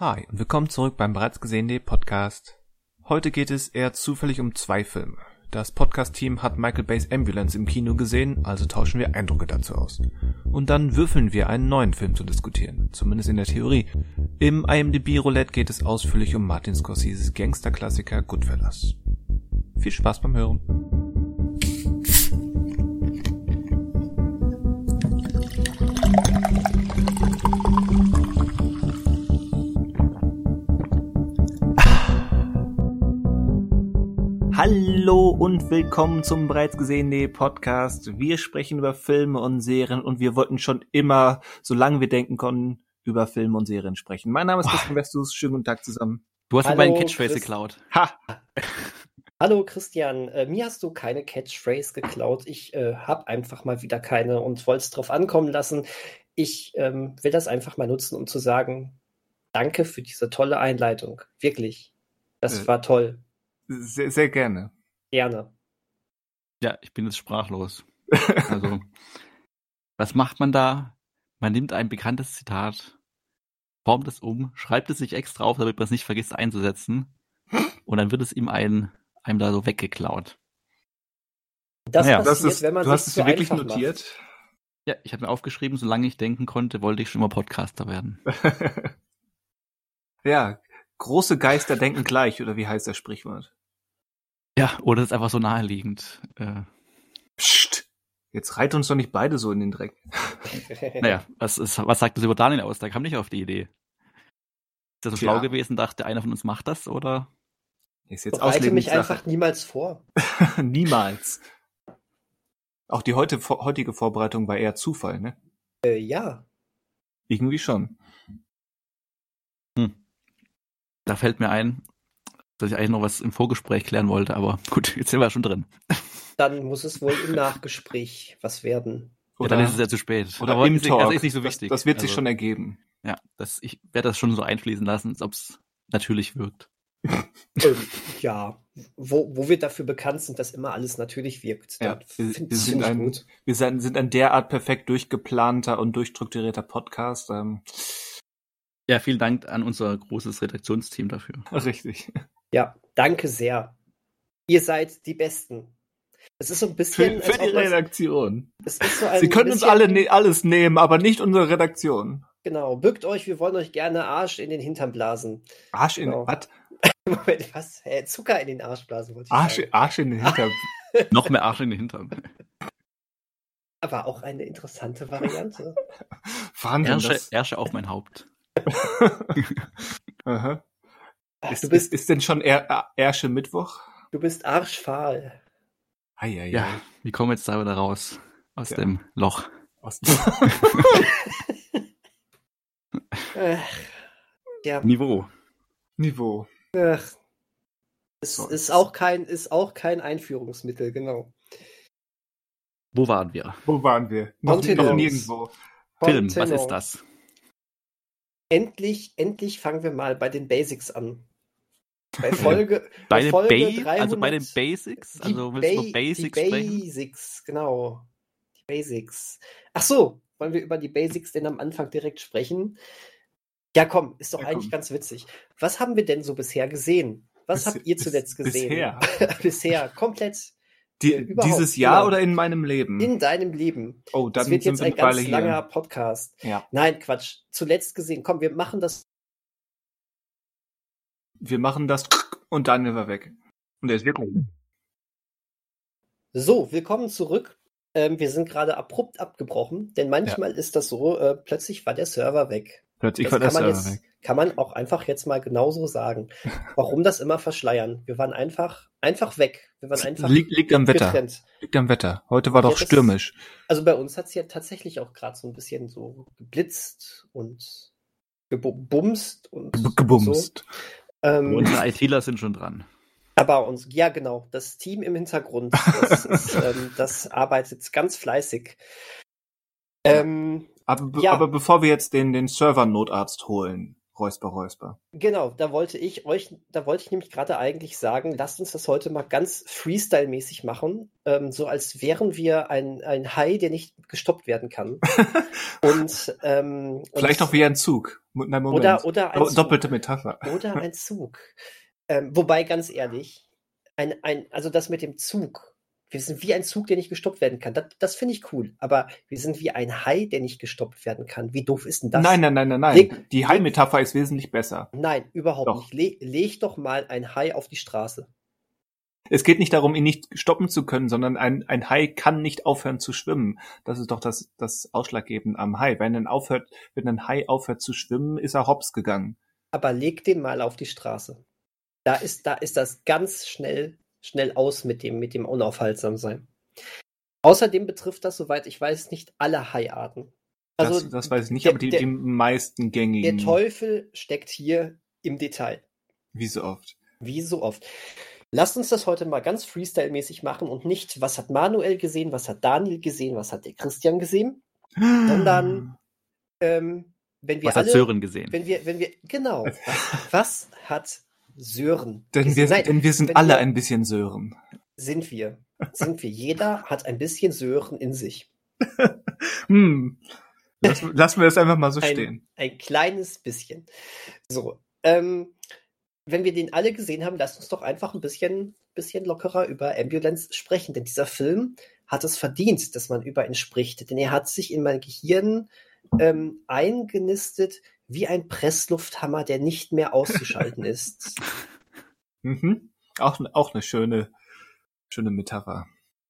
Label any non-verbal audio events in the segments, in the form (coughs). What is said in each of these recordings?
Hi und willkommen zurück beim bereits gesehenen Podcast. Heute geht es eher zufällig um zwei Filme. Das Podcast-Team hat Michael Bays Ambulance im Kino gesehen, also tauschen wir Eindrücke dazu aus. Und dann würfeln wir einen neuen Film zu diskutieren, zumindest in der Theorie. Im IMDb Roulette geht es ausführlich um Martin Scorseses Gangsterklassiker Goodfellas. Viel Spaß beim Hören. Hallo und willkommen zum bereits gesehenen Podcast. Wir sprechen über Filme und Serien und wir wollten schon immer, solange wir denken konnten, über Filme und Serien sprechen. Mein Name ist Christian Westus. Schönen guten Tag zusammen. Du hast mir meinen Catchphrase Chris geklaut. Ha! (laughs) Hallo Christian, äh, mir hast du keine Catchphrase geklaut. Ich äh, habe einfach mal wieder keine und wollte es drauf ankommen lassen. Ich ähm, will das einfach mal nutzen, um zu sagen, danke für diese tolle Einleitung. Wirklich. Das äh, war toll. Sehr, sehr gerne. Gerne. Ja, ich bin jetzt sprachlos. also, (laughs) was macht man da? Man nimmt ein bekanntes Zitat, formt es um, schreibt es sich extra auf, damit man es nicht vergisst einzusetzen. Und dann wird es ihm ein, einem da so weggeklaut. Das naja, passiert, das ist, wenn man du hast es so wirklich notiert. Macht. Ja, ich habe mir aufgeschrieben, solange ich denken konnte, wollte ich schon mal Podcaster werden. (laughs) ja, große Geister denken gleich, oder wie heißt das Sprichwort? Ja, oder ist einfach so naheliegend. Äh. Psst. Jetzt reit uns doch nicht beide so in den Dreck. (laughs) naja, was, ist, was sagt das über Daniel aus? Der kam nicht auf die Idee. Ist er so schlau gewesen, dachte einer von uns macht das, oder? Ist jetzt Bereite mich einfach niemals vor. (laughs) niemals. Auch die heute, heutige Vorbereitung war eher Zufall, ne? Äh, ja. Irgendwie schon. Hm. Da fällt mir ein, dass ich eigentlich noch was im Vorgespräch klären wollte, aber gut, jetzt sind wir schon drin. Dann muss es wohl im Nachgespräch was werden. Oder, ja, dann ist es ja zu spät. Oder aber im Talk. Das ist nicht so wichtig. Das, das wird also, sich schon ergeben. Ja, das, ich werde das schon so einfließen lassen, als ob es natürlich wirkt. (laughs) ähm, ja, wo, wo wir dafür bekannt sind, dass immer alles natürlich wirkt. Ja, wir, wir, sind ein, gut. wir sind, sind ein derart perfekt durchgeplanter und durchstrukturierter Podcast. Ähm. Ja, vielen Dank an unser großes Redaktionsteam dafür. Richtig. Ja, danke sehr. Ihr seid die Besten. Es ist so ein bisschen. Für, für die Redaktion. Es ist so ein Sie können uns alle ne alles nehmen, aber nicht unsere Redaktion. Genau, bückt euch, wir wollen euch gerne Arsch in den Hintern blasen. Arsch in genau. was? (laughs) Moment, was? Hä, Zucker in den Arsch blasen wollte ich Arsch, sagen. Arsch in den Hintern. (laughs) Noch mehr Arsch in den Hintern. Aber auch eine interessante Variante. (laughs) Wahnsinn. Ärsche, Ärsche auf mein Haupt. Aha. Ist, du bist, ist, ist denn schon er, Ersche Mittwoch? Du bist arschfahl. Ei, ei, ja, ei. wie kommen wir jetzt da wieder raus? Aus ja. dem Loch. Aus dem Ach, ja. (laughs) Niveau. Niveau. Ach. Es so, ist, auch kein, ist auch kein Einführungsmittel, genau. Wo waren wir? Wo waren wir? Noch, noch nirgendwo. Film, was ist das? Endlich, endlich fangen wir mal bei den Basics an. Bei Folge, (laughs) bei, Folge ba 300, also bei den Basics? Also willst du ba Basics die Basics, sprechen? genau. Die Basics. Ach so, wollen wir über die Basics denn am Anfang direkt sprechen? Ja, komm, ist doch ja, eigentlich komm. ganz witzig. Was haben wir denn so bisher gesehen? Was bis, habt ihr zuletzt gesehen? Bisher. (laughs) bisher, komplett. Die, dieses Jahr genau. oder in meinem Leben? In deinem Leben. Oh, dann das wird jetzt ein ganz langer Podcast. Ja. Nein, Quatsch. Zuletzt gesehen. Komm, wir machen das. Wir machen das und Daniel war weg. Und er ist wirklich. So, willkommen zurück. Ähm, wir sind gerade abrupt abgebrochen, denn manchmal ja. ist das so, äh, plötzlich war der Server weg. Plötzlich das war der Server jetzt, weg. Kann man auch einfach jetzt mal genauso sagen. (laughs) Warum das immer verschleiern? Wir waren einfach, einfach weg. Wir waren einfach liegt, liegt am Wetter. Liegt am Wetter. Heute war doch ja, stürmisch. also bei uns hat es ja tatsächlich auch gerade so ein bisschen so geblitzt und gebumst und gebumst. So. Ähm, Unsere ITler sind schon dran. Aber uns, ja genau, das Team im Hintergrund, das, ist, (laughs) ähm, das arbeitet ganz fleißig. Ähm, aber, ja. aber bevor wir jetzt den, den Server-Notarzt holen, Räusper, Räusper. Genau, da wollte ich euch, da wollte ich nämlich gerade eigentlich sagen, lasst uns das heute mal ganz Freestyle-mäßig machen, ähm, so als wären wir ein, ein Hai, der nicht gestoppt werden kann. (laughs) und, ähm, Vielleicht und, auch wie ein Zug. Nein, Moment. Oder, oder ein Zug. Doppelte Metapher. Oder ein Zug. Ähm, wobei, ganz ehrlich, ein, ein, also das mit dem Zug, wir sind wie ein Zug, der nicht gestoppt werden kann. Das, das finde ich cool. Aber wir sind wie ein Hai, der nicht gestoppt werden kann. Wie doof ist denn das? Nein, nein, nein, nein, nein. Leg- Die Hai-Metapher ist wesentlich besser. Nein, überhaupt Doch. nicht. Le leg doch mal ein Hai auf die Straße. Es geht nicht darum, ihn nicht stoppen zu können, sondern ein, ein Hai kann nicht aufhören zu schwimmen. Das ist doch das, das Ausschlaggebende am Hai. Wenn ein, aufhört, wenn ein Hai aufhört zu schwimmen, ist er hops gegangen. Aber leg den mal auf die Straße. Da ist, da ist das ganz schnell, schnell aus mit dem, mit dem Unaufhaltsamsein. Außerdem betrifft das, soweit ich weiß, nicht alle Haiarten. Also das, das weiß ich nicht, der- aber die, der- die meisten der gängigen. Teufel steckt hier im Detail. Wie so oft. Wie so oft. Lasst uns das heute mal ganz freestyle-mäßig machen und nicht, was hat Manuel gesehen, was hat Daniel gesehen, was hat der Christian gesehen, Sondern- (gasps) ähm, wenn wir Was hat alle, Sören gesehen? wenn wir, wenn wir, genau, was, (laughs) was hat Sören Denn wir? Nein, denn wir sind alle wir- ein bisschen Sören. sind wir, sind wir. Jeder hat ein bisschen Sören in sich. (laughs) Hm. Lass, lassen wir das einfach mal so Ein- stehen. Ein kleines bisschen. So, ähm, wenn wir den alle gesehen haben, lasst uns doch einfach ein bisschen, bisschen lockerer über Ambulance sprechen. Denn dieser Film hat es verdient, dass man über ihn spricht. Denn er hat sich in mein Gehirn ähm, eingenistet wie ein Presslufthammer, der nicht mehr auszuschalten ist. (laughs) Mhm. Auch, auch eine schöne, schöne Metapher.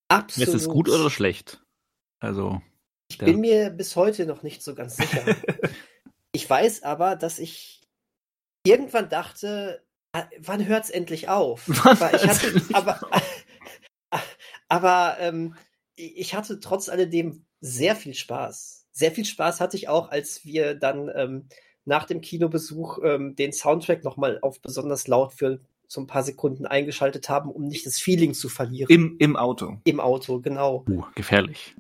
Absolut. Ist es gut oder schlecht? Also, Ich bin mir bis heute noch nicht so ganz sicher. (laughs) ich weiß aber, dass ich irgendwann dachte, ah, wann hört's endlich auf? (laughs) Wann aber ich hatte, endlich aber, aber ähm, ich hatte trotz alledem sehr viel Spaß. Sehr viel Spaß hatte ich auch, als wir dann ähm, nach dem Kinobesuch ähm, den Soundtrack nochmal auf besonders laut für so ein paar Sekunden eingeschaltet haben, um nicht das Feeling zu verlieren. Im, im Auto. Im Auto, genau. uh, gefährlich.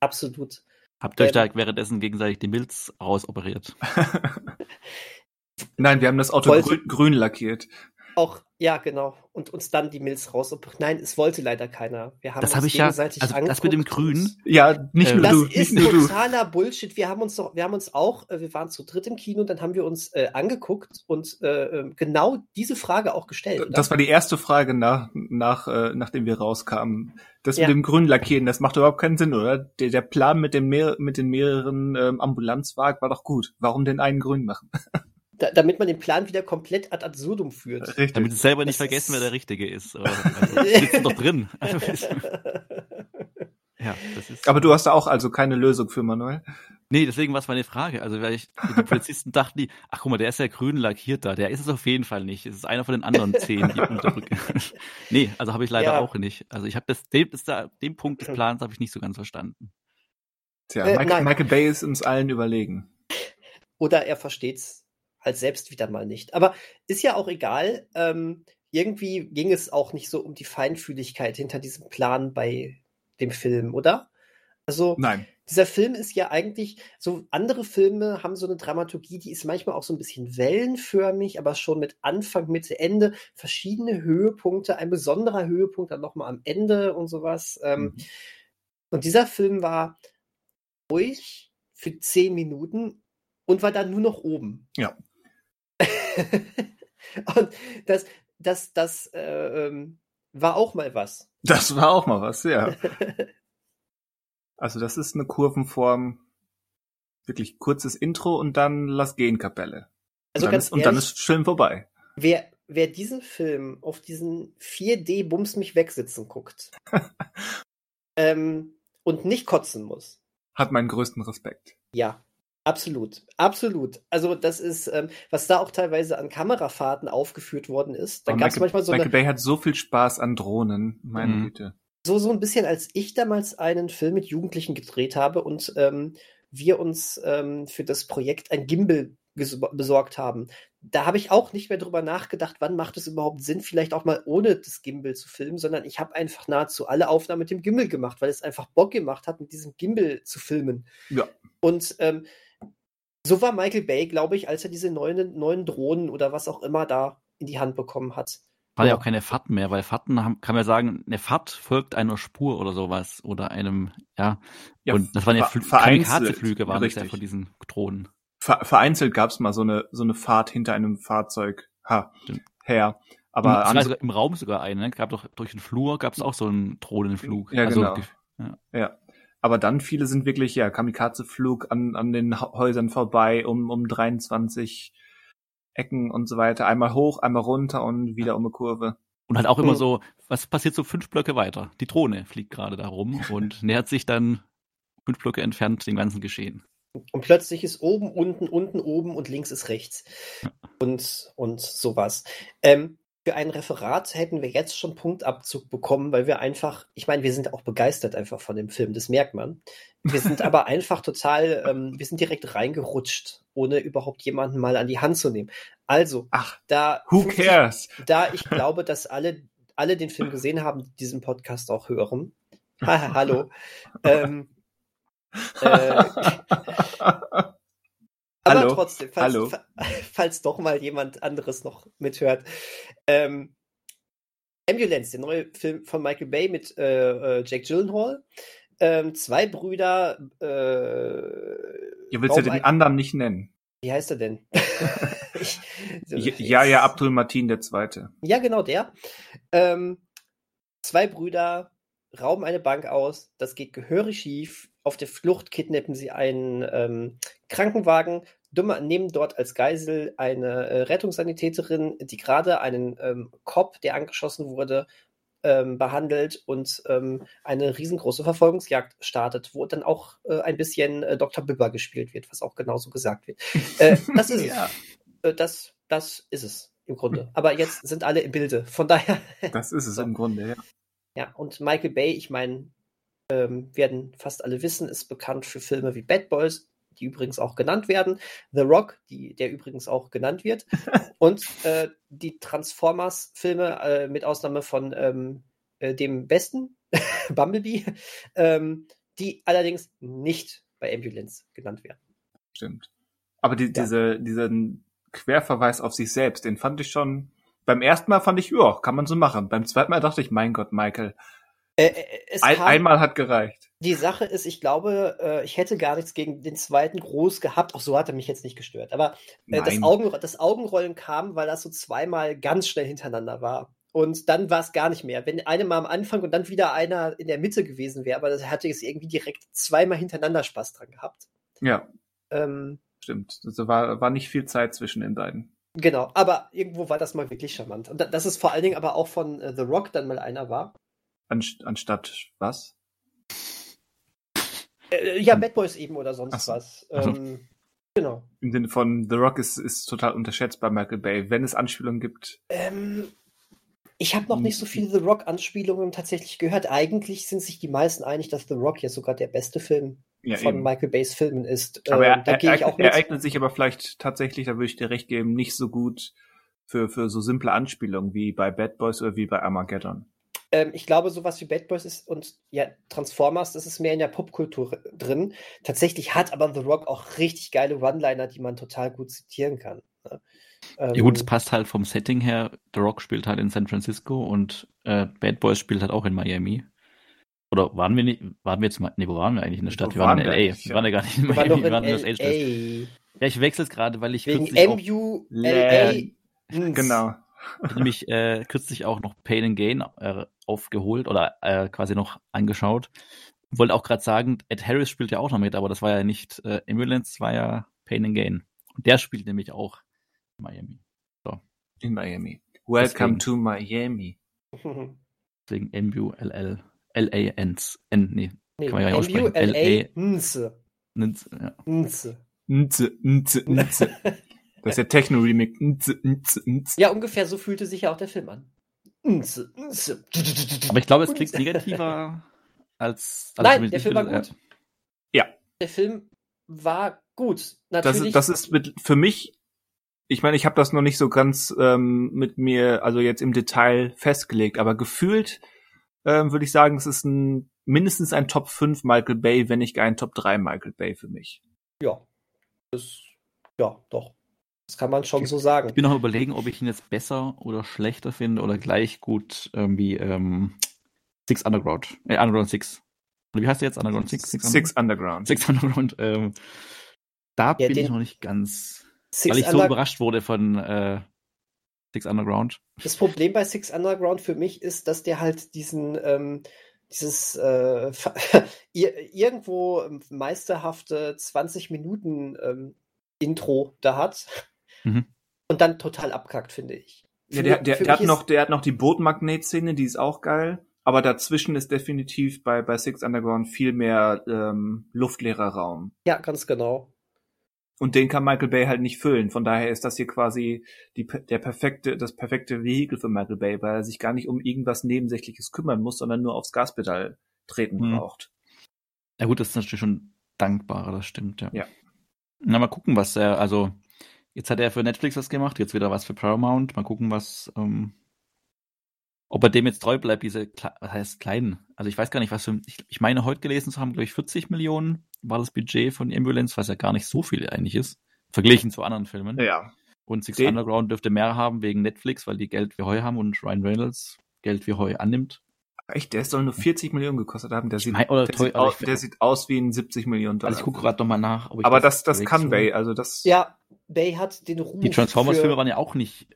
Absolut. Habt ihr euch Ähm, da währenddessen gegenseitig die Milz rausoperiert? (laughs) Nein, wir haben das Auto grün, grün lackiert. Auch, ja, genau. Und uns dann die Milz raus. Nein, es wollte leider keiner. Wir haben Das uns habe ich ja, gegenseitig also das mit dem Grün, Ja, nicht Äh, nur Das du, ist nicht totaler Bullshit. Wir haben uns doch, wir haben uns auch, äh, wir waren zu dritt im Kino, dann haben wir uns äh, angeguckt und äh, äh, genau diese Frage auch gestellt. oder? Das war die erste Frage nach, nach, äh, nachdem wir rauskamen. Das Ja. mit dem grünen Lackieren, das macht überhaupt keinen Sinn, oder? Der, der Plan mit, den mehr, mit den mehreren ähm, Ambulanzwagen war doch gut. Warum den einen grün machen? (laughs) da, damit man den Plan wieder komplett ad absurdum führt. Richtig. damit sie selber nicht Das vergessen, wer der Richtige ist. Aber, (laughs) also, sitzen doch drin. (laughs) ja, das ist. Aber du hast da auch also keine Lösung für Manuel. Nee, deswegen war es meine Frage. Also, weil ich, die Polizisten (laughs) dachten die, ach guck mal, der ist ja grün lackiert da, der ist es auf jeden Fall nicht. Es ist einer von den anderen zehn, die unterrücken. nee, also habe ich leider Ja. auch nicht. Also ich habe das, dem, das da, den Punkt des Plans habe ich nicht so ganz verstanden. Tja, Äh, Michael. Michael Bay ist uns allen überlegen. Oder er versteht's halt selbst wieder mal nicht. Aber ist ja auch egal. Ähm, irgendwie ging es auch nicht so um die Feinfühligkeit hinter diesem Plan bei dem Film, oder? Also Nein. dieser Film ist ja eigentlich, so andere Filme haben so eine Dramaturgie, die ist manchmal auch so ein bisschen wellenförmig, aber schon mit Anfang, Mitte, Ende, verschiedene Höhepunkte, ein besonderer Höhepunkt dann nochmal am Ende und sowas. Ähm, Mhm. Und dieser Film war ruhig für zehn Minuten und war dann nur noch oben. Ja. (laughs) und das, das, das äh, ähm, war auch mal was. Das war auch mal was, ja. (laughs) Also das ist eine Kurvenform, wirklich kurzes Intro und dann Lass gehen Kapelle. Also und, dann ist, und dann ist Film vorbei. wer, wer diesen Film auf diesen 4D Bums mich wegsitzen guckt (laughs) ähm, und nicht kotzen muss, Hat meinen größten Respekt. ja, absolut, absolut. Also das ist, ähm, was da auch teilweise an Kamerafahrten aufgeführt worden ist. Dann Aber gab es manchmal so Michael eine, Bay hat so viel Spaß an Drohnen, meine Mhm. Güte. so, so ein bisschen, als ich damals einen Film mit Jugendlichen gedreht habe und ähm, wir uns ähm, für das Projekt ein Gimbal besorgt haben. Da habe ich auch nicht mehr drüber nachgedacht, wann macht es überhaupt Sinn, vielleicht auch mal ohne das Gimbal zu filmen, sondern ich habe einfach nahezu alle Aufnahmen mit dem Gimbal gemacht, weil es einfach Bock gemacht hat, mit diesem Gimbal zu filmen. Ja. Und ähm, So war Michael Bay, glaube ich, als er diese neuen, neuen Drohnen oder was auch immer da in die Hand bekommen hat. War ja auch keine Fahrten mehr, weil Fahrten haben, kann man sagen, eine Fahrt folgt einer Spur oder sowas oder einem, ja. Ja, und das waren ja Kamikaze-Flüge waren das ja von diesen Drohnen. Ver vereinzelt gab's mal so eine, so eine Fahrt hinter einem Fahrzeug ha, her. Aber es andere, sogar im Raum sogar eine, ne? Gab doch durch den Flur gab es auch so einen Drohnenflug. Ja, also, genau. gef- ja. Aber dann viele sind wirklich, ja, Kamikaze-Flug an, an den Häusern vorbei, um, um 23 Ecken und so weiter. Einmal hoch, einmal runter und wieder um eine Kurve. Und halt auch immer Mhm. so, was passiert so fünf Blöcke weiter? Die Drohne fliegt gerade da rum und (laughs) nähert sich dann fünf Blöcke entfernt dem ganzen Geschehen. Und plötzlich ist oben, unten, unten, oben und links ist rechts. Und, und sowas. Ähm, für ein Referat hätten wir jetzt schon Punktabzug bekommen, weil wir einfach, ich meine, wir sind auch begeistert einfach von dem Film, das merkt man. Wir sind (laughs) aber einfach total, ähm, wir sind direkt reingerutscht, ohne überhaupt jemanden mal an die Hand zu nehmen. Also, Ach, da, who cares? da ich (laughs) glaube, dass alle, alle den Film gesehen haben, die diesen Podcast auch hören. (laughs) Haha, Hallo. Ähm, äh, aber Hallo? trotzdem, falls, Hallo? fa- (laughs) falls doch mal jemand anderes noch mithört. Ähm, Ambulance, der neue Film von Michael Bay mit äh, äh, Jake Gyllenhaal. Ähm, zwei Brüder. Äh, Ihr willst ja den anderen nicht nennen. Wie heißt er denn? (laughs) ich, so, Ja, ja, Abdul Martin der Zweite. Ja, genau der. Ähm, zwei Brüder rauben eine Bank aus. Das geht gehörig schief. Auf der Flucht kidnappen sie einen ähm, Krankenwagen, dummer, nehmen dort als Geisel eine äh, Rettungssanitäterin, die gerade einen ähm, Cop, der angeschossen wurde, ähm, behandelt und ähm, eine riesengroße Verfolgungsjagd startet, wo dann auch äh, ein bisschen äh, Dr. Bibber gespielt wird, was auch genauso gesagt wird. Äh, (laughs) das ist es Ja, äh, das, das ist es im Grunde. Aber jetzt sind alle im Bilde. Von daher, das ist es im Grunde, ja. ja, und Michael Bay, ich meine, ähm, werden fast alle wissen, ist bekannt für Filme wie Bad Boys, die übrigens auch genannt werden, The Rock, die, der übrigens auch genannt wird, (laughs) und äh, die Transformers-Filme, äh, mit Ausnahme von ähm, äh, dem besten, (laughs) Bumblebee, ähm, die allerdings nicht bei Ambulance genannt werden. Stimmt. Aber die, diese, diesen Querverweis auf sich selbst, den fand ich schon, beim ersten Mal fand ich, ja, kann man so machen. Beim zweiten Mal dachte ich, mein Gott, Michael, Äh, äh, es ein, kam- einmal hat gereicht. Die Sache ist, ich glaube, äh, ich hätte gar nichts gegen den zweiten groß gehabt. Auch so hat er mich jetzt nicht gestört. Aber äh, das. Augen, das Augenrollen kam, weil das so zweimal ganz schnell hintereinander war. Und dann war es gar nicht mehr. Wenn eine mal am Anfang und dann wieder einer in der Mitte gewesen wäre, aber das hatte ich irgendwie direkt zweimal hintereinander Spaß dran gehabt. Ja, Ähm, stimmt. Also war, war nicht viel Zeit zwischen den beiden. genau, aber irgendwo war das mal wirklich charmant. Und da, dass es vor allen Dingen aber auch von äh, The Rock dann mal einer war. Anst anstatt was? Äh, ja, Bad Boys eben oder sonst so. was. Ähm, genau. Im Sinne von The Rock ist, ist total unterschätzt bei Michael Bay. Wenn es Anspielungen gibt, Ähm, ich habe noch nicht so viele The Rock-Anspielungen tatsächlich gehört. Eigentlich sind sich die meisten einig, dass The Rock ja sogar der beste Film ja von eben. Michael Bays Filmen ist. Aber Ähm, er, da er, gehe ich auch er, er eignet sich aber vielleicht tatsächlich, da würde ich dir recht geben, nicht so gut für, für so simple Anspielungen wie bei Bad Boys oder wie bei Armageddon. Ähm, ich glaube, sowas wie Bad Boys ist und ja, Transformers, das ist mehr in der Popkultur drin. Tatsächlich hat aber The Rock auch richtig geile One-Liner, die man total gut zitieren kann. ne? Ähm, Ja gut, es passt halt vom Setting her. The Rock spielt halt in San Francisco und äh, Bad Boys spielt halt auch in Miami. Oder waren wir nicht, waren wir jetzt mal, nee, wo waren wir eigentlich in der Stadt? Wo Wir waren in LA. eigentlich, Wir waren ja gar nicht in wir waren Miami, wir waren in Los Angeles. LA. Ja, ich wechsle es gerade, weil ich Wegen kürzlich auch, MU, LA. LA. Genau. ich (laughs) nämlich äh, kürzlich auch noch Pain and Gain äh, aufgeholt oder äh, quasi noch angeschaut. Wollte auch gerade sagen, Ed Harris spielt ja auch noch mit, aber das war ja nicht äh, Ambulance, das war ja Pain and Gain. Und der spielt nämlich auch in Miami. In Miami. Welcome Deswegen. to Miami. (laughs) Deswegen M-U-L-L. L-A-N-S. N, nee. Nee, Kann man ja aussprechen. LA, Nse. Nins- Ja. Nse. Nze, nze, nze. Das ist der nze. Ja, ungefähr so fühlte sich ja auch der Film an. Aber ich glaube, es klingt negativer als. also Nein, der Film war gut. Ja. Der Film war gut. Das, Natürlich. ist- das ist mit, für mich, ich meine, ich habe das noch nicht so ganz ähm, mit mir, also jetzt im Detail festgelegt, aber gefühlt ähm, würde ich sagen, es ist ein mindestens ein Top 5 Michael Bay, wenn nicht gar ein Top 3 Michael Bay für mich. ja. Das Ja, doch. Das kann man schon so sagen. Ich bin noch überlegen, ob ich ihn jetzt besser oder schlechter finde oder gleich gut ähm, wie ähm, Six Underground. Äh, Underground Six. Oder wie heißt der jetzt? Underground Six? Six, Six Underground. Six Underground. Ähm, da Ja, bin ich noch nicht ganz, Six weil ich so Under- überrascht wurde von äh, Six Underground. Das Problem bei Six Underground für mich ist, dass der halt diesen, ähm, dieses äh, (laughs) irgendwo meisterhafte 20 Minuten ähm, Intro da hat Mhm. und dann total abkackt, finde ich. Ja, der, der, der, hat noch, der hat noch die Bootmagnet-Szene, die ist auch geil. Aber dazwischen ist definitiv bei, bei Six Underground viel mehr ähm, luftleerer Raum. Ja, ganz genau. Und den kann Michael Bay halt nicht füllen. Von daher ist das hier quasi die, der perfekte, das perfekte Vehikel für Michael Bay, weil er sich gar nicht um irgendwas Nebensächliches kümmern muss, sondern nur aufs Gaspedal treten Mhm. braucht. Ja gut, das ist natürlich schon dankbarer, das stimmt, ja. Ja. Na, mal gucken, was er, also jetzt hat er für Netflix was gemacht, jetzt wieder was für Paramount. Mal gucken, was, ähm, ob er dem jetzt treu bleibt, diese, was heißt kleinen? Also ich weiß gar nicht, was für, ich, ich meine heute gelesen zu haben, glaube ich, 40 Millionen war das Budget von Ambulance, was ja gar nicht so viel eigentlich ist, verglichen zu anderen Filmen. Ja. Und Six Den- Underground dürfte mehr haben wegen Netflix, weil die Geld wie Heu haben und Ryan Reynolds Geld wie Heu annimmt. Echt, der soll nur 40 Millionen gekostet haben. Der sieht, mein- der, teuer- sieht aus, ich- der sieht aus wie ein 70 Millionen Dollar. Also ich gucke gerade nochmal nach. ob ich Aber das, das direkt kann so- Bay. Also das. Ja, Bay hat den Ruf. Die Transformers-Filme waren ja auch nicht,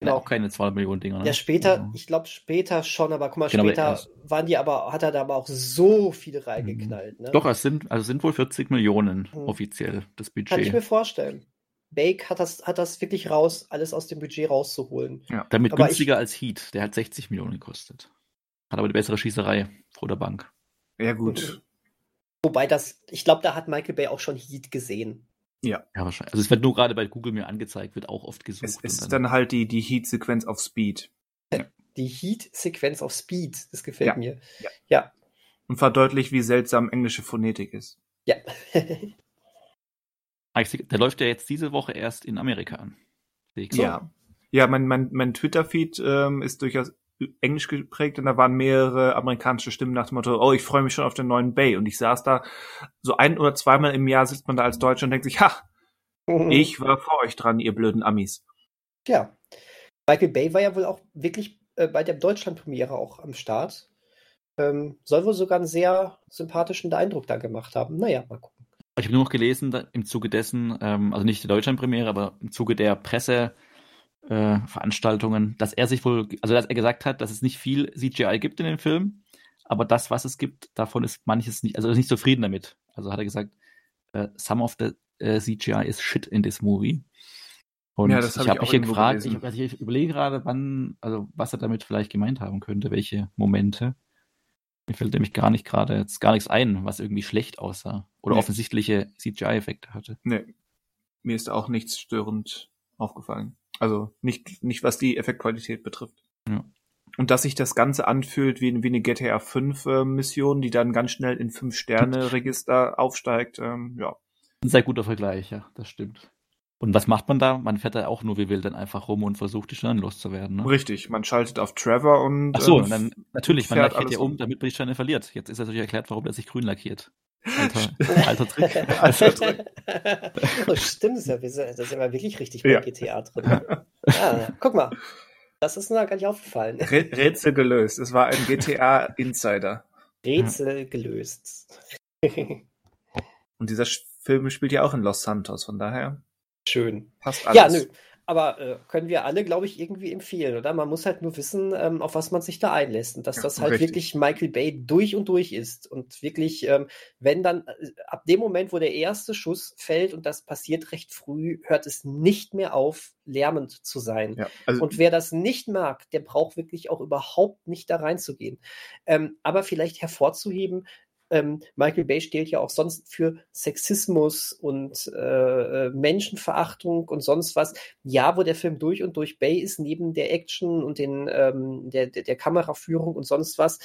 Genau. auch keine 200 Millionen Dinger. Ne? Ja, später, Also, ich glaube später schon, aber guck mal, Genau, später waren die aber, hat er da aber auch so viele reingeknallt. Ne? Doch, es sind, also sind wohl 40 Millionen Hm. offiziell, das Kann ich mir Budget. vorstellen. Bake hat das, hat das wirklich raus, alles aus dem Budget rauszuholen. Damit aber günstiger als Heat, der hat 60 Millionen gekostet. Hat aber die bessere Schießerei vor der Bank. Ja, gut. Wobei das, ich glaube, da hat Michael Bay auch schon Heat gesehen. Ja, wahrscheinlich. Also es wird nur gerade bei Google mir angezeigt, wird auch oft gesucht. Es, es und ist dann halt die, die Heat-Sequenz auf Speed. Die Heat-Sequenz auf Speed, das gefällt Ja. mir. Ja. Ja. Und verdeutlicht, wie seltsam englische Phonetik ist. Ja. (laughs) Der läuft ja jetzt diese Woche erst in Amerika an. Sehe ich gerade. Ja. Ja, mein, mein, mein Twitter-Feed ähm, ist durchaus englisch geprägt und da waren mehrere amerikanische Stimmen nach dem Motto, oh, ich freue mich schon auf den neuen Bay. Und ich saß da, so ein oder zweimal im Jahr sitzt man da als Deutscher und denkt sich, ha, ich war vor euch dran, ihr blöden Amis. Ja. Michael Bay war ja wohl auch wirklich äh, bei der Deutschland-Premiere auch am Start. Ähm, soll wohl sogar einen sehr sympathischen Eindruck da gemacht haben. Naja, mal gucken. Ich habe nur noch gelesen, da, im Zuge dessen, ähm, also nicht die Deutschlandpremiere, aber im Zuge der Presse, äh, Veranstaltungen, dass er sich wohl, also dass er gesagt hat, dass es nicht viel CGI gibt in dem Film, aber das, was es gibt, davon ist manches nicht, also er ist nicht zufrieden damit. Also hat er gesagt, äh, some of the äh, CGI is shit in this movie. Und Ja, das hab ich habe mich hier gefragt, ich, also ich überlege gerade, wann, also was er damit vielleicht gemeint haben könnte, welche Momente. Mir fällt nämlich gar nicht gerade jetzt gar nichts ein, was irgendwie schlecht aussah oder Nee. offensichtliche CGI-Effekte hatte. Nee, mir ist auch nichts störend aufgefallen. Also nicht, nicht was die Effektqualität betrifft. Ja. Und dass sich das Ganze anfühlt wie, wie eine GTA 5 äh, Mission, die dann ganz schnell in 5-Sterne-Register aufsteigt, ähm, ja. Ein sehr guter Vergleich, ja, das stimmt. Und was macht man da? Man fährt da auch nur wie wild dann einfach rum und versucht, die Sterne loszuwerden. Ne? Richtig, man schaltet auf Trevor und Ach so, ähm, und dann natürlich, man lackiert ja um, um. damit man die Sterne verliert. Jetzt ist natürlich erklärt, warum er sich grün lackiert. Alter, alter Trick. (laughs) Alter Trick. oh, stimmt, das ist ja, wir sind- da sind wir wirklich richtig bei Ja. GTA drin. ah, guck mal. Das ist mir gar nicht aufgefallen. Rä- Rätsel gelöst. Es war ein GTA Insider. Rätsel gelöst. Und dieser Film spielt ja auch in Los Santos, von daher Schön. passt Ja, alles. nö. Aber äh, können wir alle, glaube ich, irgendwie empfehlen, oder? Man muss halt nur wissen, ähm, auf was man sich da einlässt. Und dass Ja, das halt richtig. wirklich Michael Bay durch und durch ist. Und wirklich, ähm, wenn dann, äh, ab dem Moment, wo der erste Schuss fällt, und das passiert recht früh, hört es nicht mehr auf, lärmend zu sein. Ja, also Und wer das nicht mag, der braucht wirklich auch überhaupt nicht da reinzugehen. Ähm, aber vielleicht hervorzuheben, ähm, Michael Bay steht ja auch sonst für Sexismus und äh, äh, Menschenverachtung und sonst was. Ja, wo der Film durch und durch Bay ist, neben der Action und den, ähm, der, der, der Kameraführung und sonst was,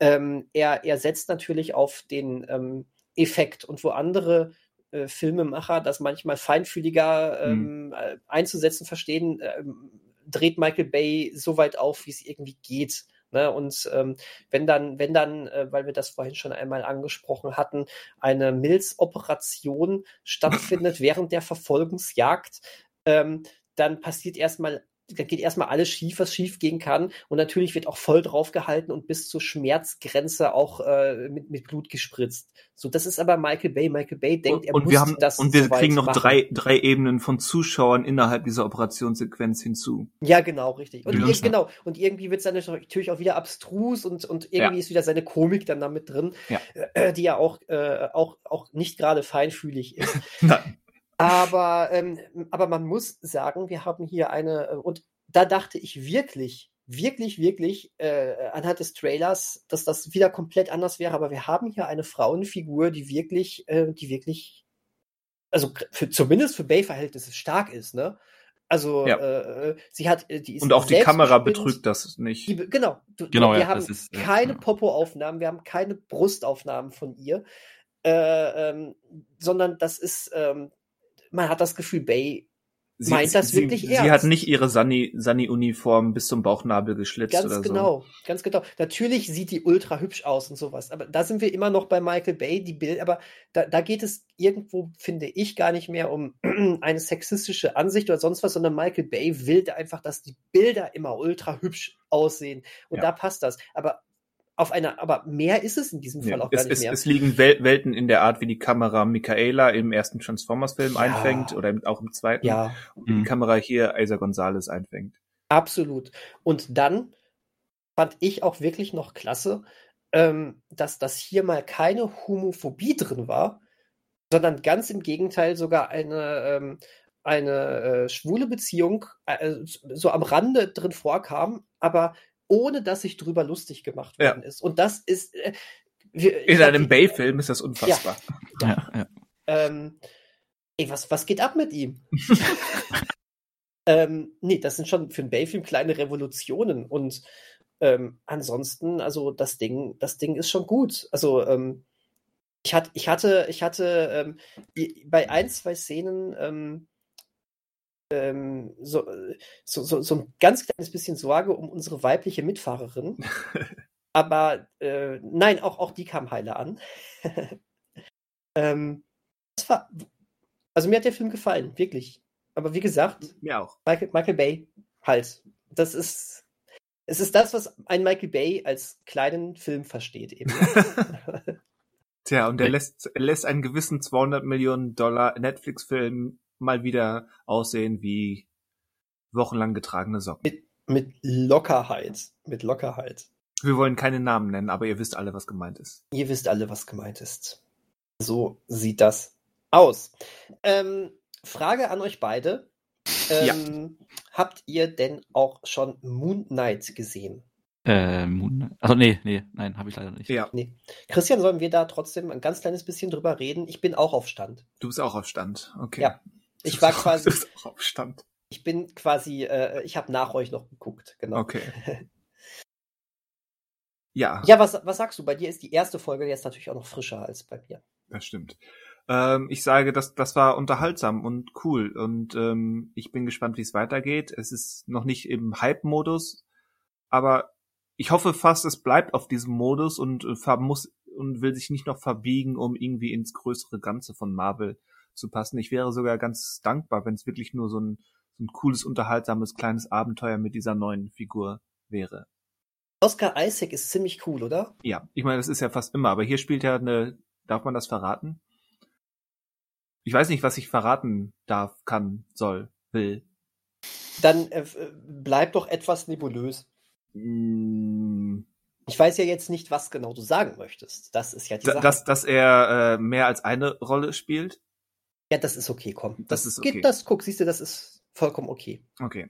ähm, er, er setzt natürlich auf den ähm, Effekt und wo andere äh, Filmemacher das manchmal feinfühliger ähm, äh, einzusetzen verstehen, ähm, dreht Michael Bay so weit auf, wie es irgendwie geht. Ne? Und ähm, wenn dann, wenn dann, äh, weil wir das vorhin schon einmal angesprochen hatten, eine Milz-Operation stattfindet (laughs) während der Verfolgungsjagd, ähm, dann passiert erstmal da geht erstmal alles schief, was schief gehen kann. Und natürlich wird auch voll drauf gehalten und bis zur Schmerzgrenze auch äh, mit, mit Blut gespritzt. So, das ist aber Michael Bay. Michael Bay denkt, und, er und muss wir haben, das Und wir so kriegen noch machen. drei, drei Ebenen von Zuschauern innerhalb dieser Operationssequenz hinzu. Ja, genau, richtig. Und ir- genau. Und irgendwie wird es dann natürlich auch wieder abstrus und, und irgendwie Ja. ist wieder seine Komik dann damit drin, Ja. äh, die ja auch, äh, auch, auch nicht gerade feinfühlig ist. (laughs) Nein. Aber, ähm, aber man muss sagen, wir haben hier eine, äh, und da dachte ich wirklich, wirklich, wirklich äh, anhand des Trailers, dass das wieder komplett anders wäre. Aber wir haben hier eine Frauenfigur, die wirklich, äh, die wirklich, also für, zumindest für Bay-Verhältnisse stark ist, ne? Also Ja. äh, sie hat, äh, die ist Und auch die Kamera betrügt das nicht. Die, genau, du, Genau, wir ja, haben ist, äh, keine ja. Popo-Aufnahmen, wir haben keine Brustaufnahmen von ihr, äh, ähm, sondern das ist, ähm, man hat das Gefühl, Bay Sie, meint das sie, wirklich sie, ernst. sie hat nicht ihre Sunny- Sunny-Uniform bis zum Bauchnabel geschlitzt Ganz oder so. genau, ganz genau. Natürlich sieht die ultra hübsch aus und sowas, aber da sind wir immer noch bei Michael Bay, die Bild, aber da, da geht es irgendwo, finde ich, gar nicht mehr um (clears throat) eine sexistische Ansicht oder sonst was, sondern Michael Bay will einfach, dass die Bilder immer ultra hübsch aussehen und Ja. da passt das. Aber auf einer, aber mehr ist es in diesem Fall Ja, auch gar es, nicht es, mehr. es liegen Wel Welten in der Art, wie die Kamera Michaela im ersten Transformers-Film Ja. einfängt oder im- auch im zweiten. ja, Und wie Mhm. die Kamera hier Isa Gonzalez einfängt. absolut. Und dann fand ich auch wirklich noch klasse, ähm, dass das hier mal keine Homophobie drin war, sondern ganz im Gegenteil sogar eine, ähm, eine äh, schwule Beziehung äh, so am Rande drin vorkam, aber ohne dass sich drüber lustig gemacht Ja. worden ist. Und das ist äh, wir, In einem Bay-Film ist das unfassbar. Ja, ja. ähm, ey, was, was geht ab mit ihm? (laughs) ähm, nee, das sind schon für einen Bay-Film kleine Revolutionen und ähm, ansonsten, also das Ding, das Ding ist schon gut. Also ähm, ich, hat, ich hatte, ich hatte ähm, bei ein, zwei Szenen ähm, so, so, so, so ein ganz kleines bisschen Sorge um unsere weibliche Mitfahrerin. (laughs) Aber äh, nein, auch, auch die kam heile an. (laughs) ähm, war, also mir hat der Film gefallen, wirklich. Aber wie gesagt, Mir auch. Michael, Michael Bay, halt. Das ist, es ist das, was ein Michael Bay als kleinen Film versteht eben. (laughs) Tja, und er lässt, er lässt einen gewissen 200 Millionen Dollar Netflix-Film mal wieder aussehen wie wochenlang getragene Socken. Mit Lockerheit. Mit Lockerheit. Wir wollen keine Namen nennen, aber ihr wisst alle, was gemeint ist. Ihr wisst alle, was gemeint ist. So sieht das aus. Ähm, Frage an euch beide. Ähm, Habt ihr denn auch schon Moon Knight gesehen? Äh, Moon. Also nee, nee, nein, habe ich leider nicht. Ja, Nee. Christian, sollen wir da trotzdem ein ganz kleines bisschen drüber reden? Ich bin auch auf Stand. du bist auch auf Stand. Okay. Ja, Ich war quasi, Du bist auch auf Stand. ich bin quasi, äh, ich habe nach euch noch geguckt, genau. Okay. (laughs) Ja, Ja, was, was sagst du? Bei dir ist die erste Folge jetzt natürlich auch noch frischer als bei mir. das stimmt. Ähm, ich sage, das, das war unterhaltsam und cool und ähm, ich bin gespannt, wie es weitergeht. Es ist noch nicht im Hype-Modus, aber ich hoffe fast, es bleibt auf diesem Modus und äh, muss und will sich nicht noch verbiegen, um irgendwie ins größere Ganze von Marvel zu passen. Ich wäre sogar ganz dankbar, wenn es wirklich nur so ein, so ein cooles, unterhaltsames kleines Abenteuer mit dieser neuen Figur wäre. Oscar Isaac ist ziemlich cool, oder? Ja, ich meine, das ist ja fast immer, aber hier spielt ja eine, darf man das verraten? Ich weiß nicht, was ich verraten darf, kann, soll, will. Dann äh, äh, bleib doch etwas nebulös. Mm, Ich weiß ja jetzt nicht, was genau du sagen möchtest. Das ist ja die da- Sache. Dass, dass er äh, mehr als eine Rolle spielt? Ja, das ist okay, komm. Das ist geht, okay. das, guck, siehst du, das ist vollkommen okay. Okay.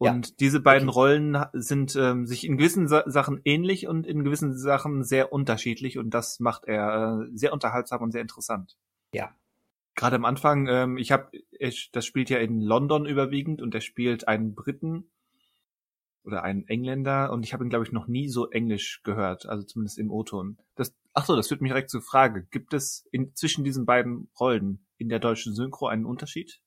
Ja, Und diese beiden okay. Rollen sind ähm, sich in gewissen Sa Sachen ähnlich und in gewissen Sachen sehr unterschiedlich und das macht er äh, sehr unterhaltsam und sehr interessant. Ja. Gerade am Anfang, ähm, ich habe, das spielt ja in London überwiegend und er spielt einen Briten oder einen Engländer und ich habe ihn glaube ich noch nie so Englisch gehört, also zumindest im O-Ton. Das, ach so, das führt mich direkt zur Frage: Gibt es in, zwischen diesen beiden Rollen in der deutschen Synchro einen Unterschied?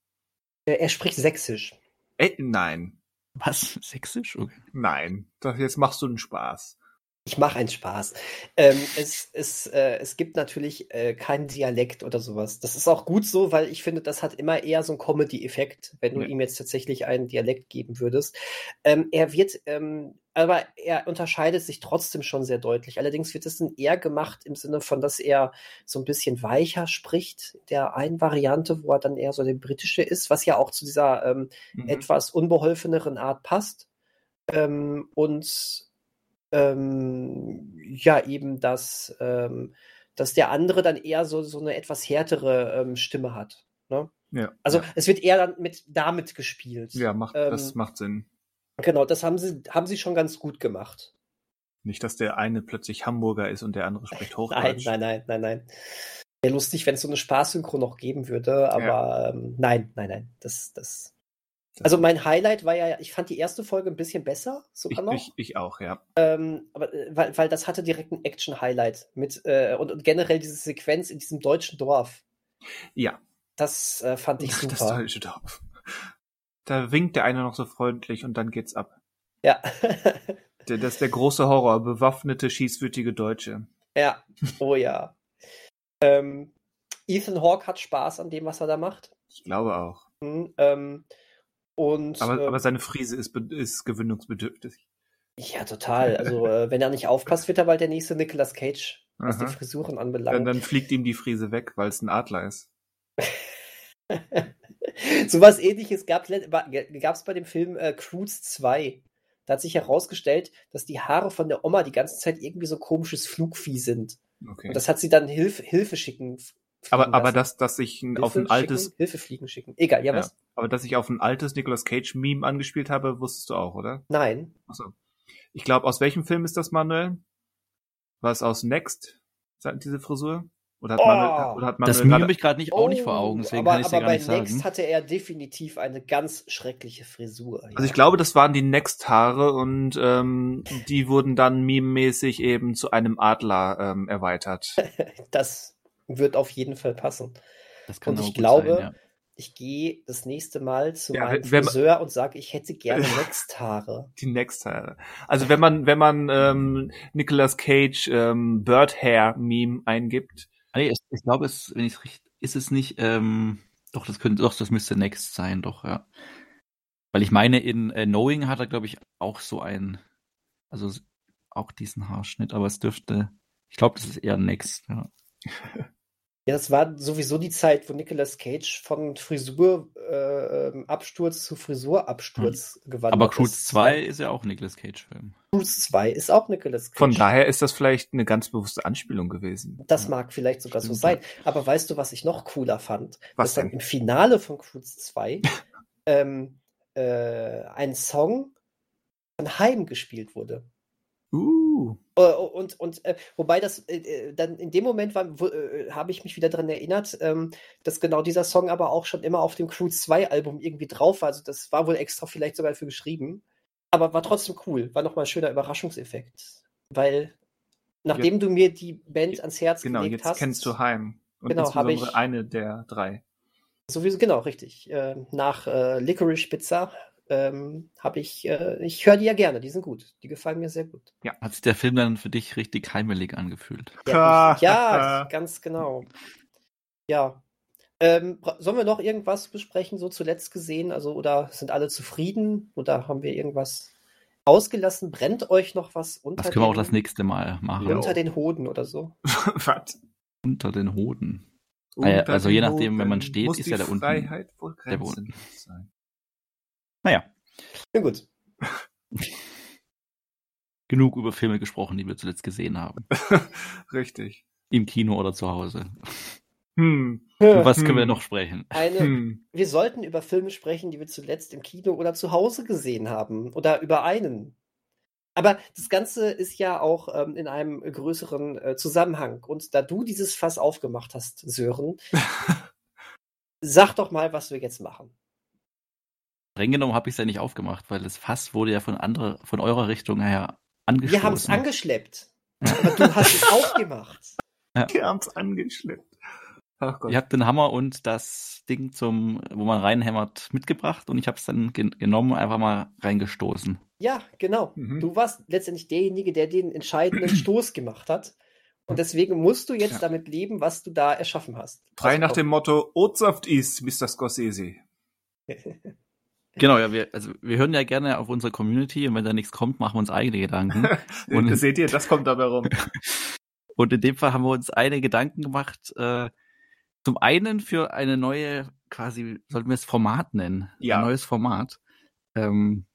Äh, Er spricht sächsisch. Äh, nein. Was? Sächsisch? Okay. Nein, das, jetzt machst du einen Spaß. Ich mache einen Spaß. Ähm, es, es, äh, es gibt natürlich äh, keinen Dialekt oder sowas. Das ist auch gut so, weil ich finde, das hat immer eher so einen Comedy-Effekt, wenn du Ja. ihm jetzt tatsächlich einen Dialekt geben würdest. Ähm, er wird, ähm, aber er unterscheidet sich trotzdem schon sehr deutlich. Allerdings wird es dann eher gemacht im Sinne von, dass er so ein bisschen weicher spricht. Der einen Variante, wo er dann eher so der britische ist, was ja auch zu dieser ähm, Mhm. etwas unbeholfeneren Art passt. Ähm, und ähm, ja, eben, dass, ähm, dass der andere dann eher so, so eine etwas härtere ähm, Stimme hat. Ne? Ja. Also ja. es wird eher dann mit damit gespielt. ja, macht, ähm, das macht Sinn. Genau, das haben sie, haben sie schon ganz gut gemacht. Nicht, dass der eine plötzlich Hamburger ist und der andere spricht (laughs) Nein, Hochdeutsch. nein, nein, nein, nein. Wäre lustig, wenn es so eine Spaßsynchro noch geben würde, aber ähm, nein, nein, nein. Das, das. Das- Also mein Highlight war ja, ich fand die erste Folge ein bisschen besser, ich, sogar noch. ich, ich auch, ja. Ähm, aber, äh, weil, weil das hatte direkt ein Action-Highlight mit äh, und, und generell diese Sequenz in diesem deutschen Dorf. Ja, Das äh, fand ich das super. deutsche Dorf. Da winkt der eine noch so freundlich und dann geht's ab. Ja. Das ist der große Horror, bewaffnete, schießwütige Deutsche. ja. Oh ja. Ähm, Ethan Hawke hat Spaß an dem, was er da macht. Ich glaube auch. Mhm, ähm, und Aber, äh, aber seine Frise ist, ist gewöhnungsbedürftig. ja, total. Also äh, wenn er nicht aufpasst, wird er bald der nächste Nicolas Cage, was die Aha. Frisuren anbelangt. Dann, dann fliegt ihm die Frise weg, weil es ein Adler ist. (laughs) so was ähnliches gab es bei dem Film äh, Cruise 2. Da hat sich herausgestellt, dass die Haare von der Oma die ganze Zeit irgendwie so komisches Flugvieh sind. Okay. Und das hat sie dann Hilf Hilfe schicken. Aber, aber dass, dass ich ein- auf ein Hilfe altes, Schicken, Hilfe fliegen schicken. Egal, ja, ja, was? aber dass ich auf ein altes Nicolas Cage Meme angespielt habe, wusstest du auch, oder? Nein. Achso. Ich glaube, aus welchem Film ist das, Manuel? War es aus Next? Diese Frisur? Oder hat Oh! Manuel, oder hat Manuel Das Meme habe ich gerade nicht, auch nicht vor Augen, deswegen Oh, aber, kann ich es dir aber gar bei nicht sagen. Next hatte er definitiv eine ganz schreckliche Frisur. Also ich glaube, das waren die Next-Haare und ähm, die wurden dann meme-mäßig eben zu einem Adler ähm, erweitert. (laughs) Das wird auf jeden Fall passen. Das kann Und ich glaube, sein, ja. Ich gehe das nächste Mal zu Ja, meinem wenn- wenn man- Friseur und sage, ich hätte gerne (laughs) Next-Haare. Die Next-Haare. Also wenn man, wenn man ähm, Nicolas Cage ähm, Bird Hair Meme eingibt, nee, es- ich glaube, es, wenn ich es richtig, ist es nicht, ähm, doch, das könnte, doch, das müsste Next sein, doch, ja. Weil ich meine, in äh, Knowing hat er, glaube ich, auch so ein, also auch diesen Haarschnitt, aber es dürfte, ich glaube, das ist eher Next, ja. (laughs) Ja, das war sowieso die Zeit, wo Nicolas Cage von Frisurabsturz zu Frisurabsturz gewandert Hm. Aber Cruise ist. 2 ist ja auch ein Nicolas Cage-Film. Cruise 2 ist auch Nicolas Cage. von daher ist das vielleicht eine ganz bewusste Anspielung gewesen. Das mag vielleicht sogar so Stimmt, sein. Aber weißt du, was ich noch cooler fand? Was dass dann denn? im Finale von Cruise (laughs) 2 ähm, äh, ein Song von Heim gespielt wurde. Uh. Äh, Und, und äh, wobei das äh, äh, dann in dem Moment äh, habe ich mich wieder daran erinnert, ähm, dass genau dieser Song aber auch schon immer auf dem Cruise 2 Album irgendwie drauf war. Also das war wohl extra vielleicht sogar dafür geschrieben. Aber war trotzdem cool. War nochmal ein schöner Überraschungseffekt. Weil nachdem du mir die Band ans Herz Genau, gelegt jetzt hast, kennst du Heim. Und Genau, hab insbesondere ich- eine der drei. sowieso genau richtig. Äh, nach Licorice Pizza ähm, habe ich, äh, ich höre die ja gerne. Die sind gut. Die gefallen mir sehr gut. Hat sich der Film dann für dich richtig heimelig angefühlt? Ja, ja ganz genau. Ja. Ähm, sollen wir noch irgendwas besprechen, so zuletzt gesehen? Also, oder sind alle zufrieden? Oder haben wir irgendwas ausgelassen? Brennt euch noch was unter, Das können wir auch den, das nächste Mal machen. unter den Hoden oder so? (laughs) Was? Unter den Hoden. Ja, Unter also je nachdem, wenn man steht, ist ja da unten Freiheit wohl der Boden. grenzenlos sein. Naja, Ja, gut. (laughs) genug über Filme gesprochen, die wir zuletzt gesehen haben. (laughs) Richtig. Im Kino oder zu Hause. Hm. Über was können wir Hm. noch sprechen? Eine, Hm. wir sollten über Filme sprechen, die wir zuletzt im Kino oder zu Hause gesehen haben. Oder über einen. Aber das Ganze ist ja auch ähm, in einem größeren äh, Zusammenhang. Und da du dieses Fass aufgemacht hast, Sören, (laughs) sag doch mal, was wir jetzt machen. Streng genommen habe ich es ja nicht aufgemacht, weil das Fass wurde ja von anderer, von eurer Richtung her angestoßen. Wir haben es angeschleppt. Aber du hast es aufgemacht. Wir haben's angeschleppt. Ach Gott. Ihr habt den Hammer und das Ding zum, wo man reinhämmert, mitgebracht und ich habe es dann gen genommen, einfach mal reingestoßen. Ja, genau. Mhm. Du warst letztendlich derjenige, der den entscheidenden (clears throat) Stoß gemacht hat. Und deswegen musst du jetzt ja. damit leben, was du da erschaffen hast. Frei also, nach dem Motto, Ozaft ist, Mr. Scorsese. (laughs) Genau, ja, wir, also wir hören ja gerne auf unsere Community und wenn da nichts kommt, machen wir uns eigene Gedanken. (laughs) und seht ihr, das kommt dabei rum. (laughs) und in dem Fall haben wir uns eigene Gedanken gemacht, äh, zum einen für eine neue, quasi, sollten wir es Format nennen? Ja. Ein neues Format. Ähm,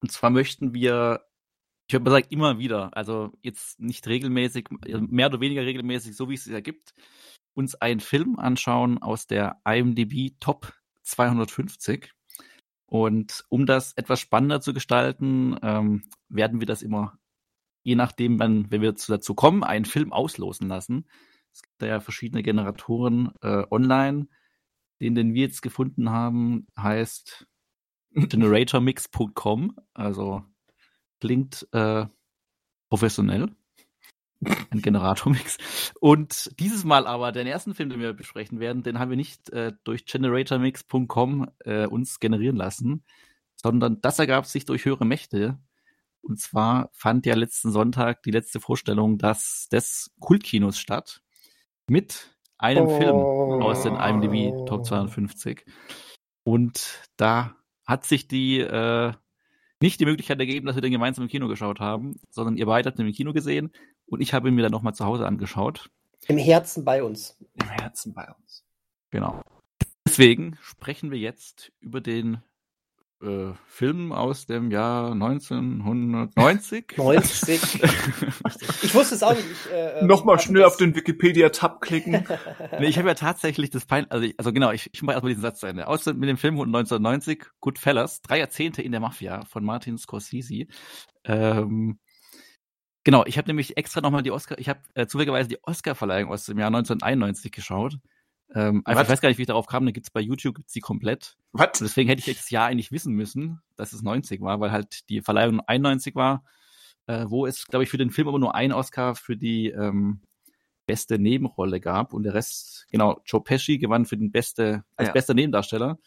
und zwar möchten wir, ich habe gesagt, immer wieder, also jetzt nicht regelmäßig, mehr oder weniger regelmäßig, so wie es sich ergibt, uns einen Film anschauen aus der IMDb Top 250. Und um das etwas spannender zu gestalten, ähm, werden wir das immer, je nachdem, wann, wenn wir dazu kommen, einen Film auslosen lassen. Es gibt da ja verschiedene Generatoren äh, online. Den, den wir jetzt gefunden haben, heißt (laughs) generatormix.com. Also klingt äh, professionell. (laughs) Ein Generatormix. Und dieses Mal aber, den ersten Film, den wir besprechen werden, den haben wir nicht äh, durch generatormix.com äh, uns generieren lassen, sondern das ergab sich durch höhere Mächte. Und zwar fand ja letzten Sonntag die letzte Vorstellung des, des Kultkinos statt mit einem oh. Film aus den IMDb Top 250. Und da hat sich die äh, nicht die Möglichkeit ergeben, dass wir den gemeinsam im Kino geschaut haben, sondern ihr beide habt ihn im Kino gesehen und ich habe ihn mir dann nochmal zu Hause angeschaut. Im Herzen bei uns. Im Herzen bei uns. Genau. Deswegen sprechen wir jetzt über den äh, Film aus dem Jahr 1990. 90. (laughs) (laughs) ich wusste es auch nicht. Ich, äh, ähm, Nochmal schnell auf den Wikipedia-Tab klicken. (laughs) nee, ich habe ja tatsächlich das Pein, also, ich, also genau, ich, ich mache erstmal diesen Satz zu Ende. Aus mit dem Film 1990, Goodfellas, drei Jahrzehnte in der Mafia von Martin Scorsese. Ähm, genau, ich habe nämlich extra nochmal die Oscar, ich habe äh, zufälligerweise die Oscar-Verleihung aus dem Jahr 1991 geschaut. Ähm, einfach, ich weiß gar nicht, wie ich darauf kam, da gibt's bei YouTube gibt's die komplett. Was? Deswegen hätte ich das Jahr eigentlich wissen müssen, dass es 90 war, weil halt die Verleihung 91 war, äh, wo es, glaube ich, für den Film aber nur ein Oscar für die ähm, beste Nebenrolle gab und der Rest, genau, Joe Pesci gewann für den beste, als ja. bester Nebendarsteller.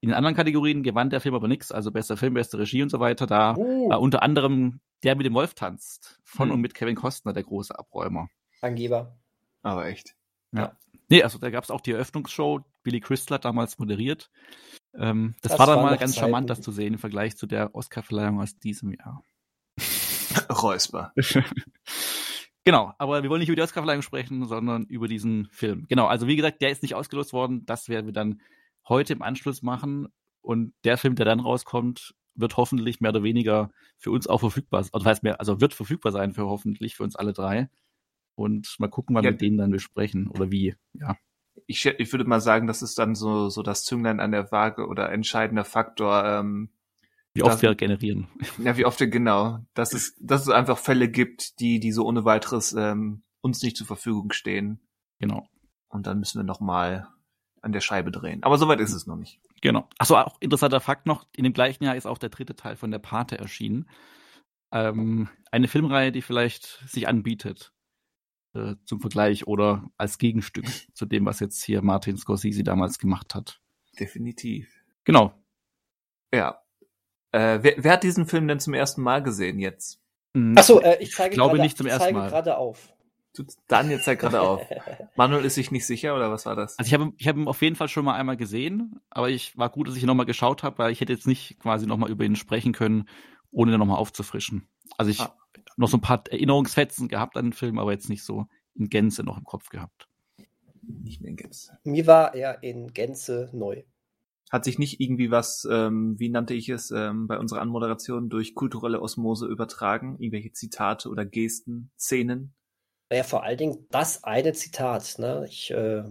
In den anderen Kategorien gewann der Film aber nichts, also bester Film, beste Regie und so weiter. Da oh. war unter anderem der mit dem Wolf tanzt von hm. und mit Kevin Costner der große Abräumer. Angeber. Aber echt. Ja. Nee, also da gab es auch die Eröffnungsshow. Billy Crystal hat damals moderiert. Ähm, das, das, war dann mal ganz Zeiten. charmant, das zu sehen im Vergleich zu der Oscar-Verleihung aus diesem Jahr. (laughs) Räusper. (laughs) genau, aber wir wollen nicht über die Oscar-Verleihung sprechen, sondern über diesen Film. Genau, also wie gesagt, der ist nicht ausgelost worden. Das werden wir dann heute im Anschluss machen. Und der Film, der dann rauskommt, wird hoffentlich mehr oder weniger für uns auch verfügbar, also heißt mehr, also wird verfügbar sein für hoffentlich für uns alle drei und mal gucken, wann ja. wir den dann besprechen oder wie, ja. Ich, ich würde mal sagen, das ist dann so, so das Zünglein an der Waage oder entscheidender Faktor. Ähm, wie oft dass, wir generieren. Ja, wie oft wir genau. Dass es, dass es einfach Fälle gibt, die, die so ohne weiteres ähm, uns nicht zur Verfügung stehen. Genau. Und dann müssen wir nochmal an der Scheibe drehen. Aber soweit ist es noch nicht. Genau. Achso, auch interessanter Fakt noch, in dem gleichen Jahr ist auch der dritte Teil von der Pate erschienen. Ähm, eine Filmreihe, die vielleicht sich anbietet. Äh, zum Vergleich oder als Gegenstück (laughs) zu dem, was jetzt hier Martin Scorsese damals gemacht hat. Definitiv. Genau. Ja. Äh, wer, wer, hat diesen Film denn zum ersten Mal gesehen jetzt? Hm, Achso, äh, ich zeige ich glaube grade, nicht zum ersten Mal. gerade auf. Daniel zeigt gerade auf. (laughs) Manuel ist sich nicht sicher oder was war das? Also ich habe ich hab ihn auf jeden Fall schon mal einmal gesehen, aber ich war gut, dass ich ihn nochmal geschaut habe, weil ich hätte jetzt nicht quasi nochmal über ihn sprechen können, ohne ihn nochmal aufzufrischen. Also ich ah noch so ein paar Erinnerungsfetzen gehabt an den Film, aber jetzt nicht so in Gänze noch im Kopf gehabt. Nicht mehr in Gänze. Mir war er in Gänze neu. Hat sich nicht irgendwie was, ähm, wie nannte ich es, ähm, bei unserer Anmoderation durch kulturelle Osmose übertragen? Irgendwelche Zitate oder Gesten, Szenen? Ja, vor allen Dingen das eine Zitat. Ne? Ich, äh,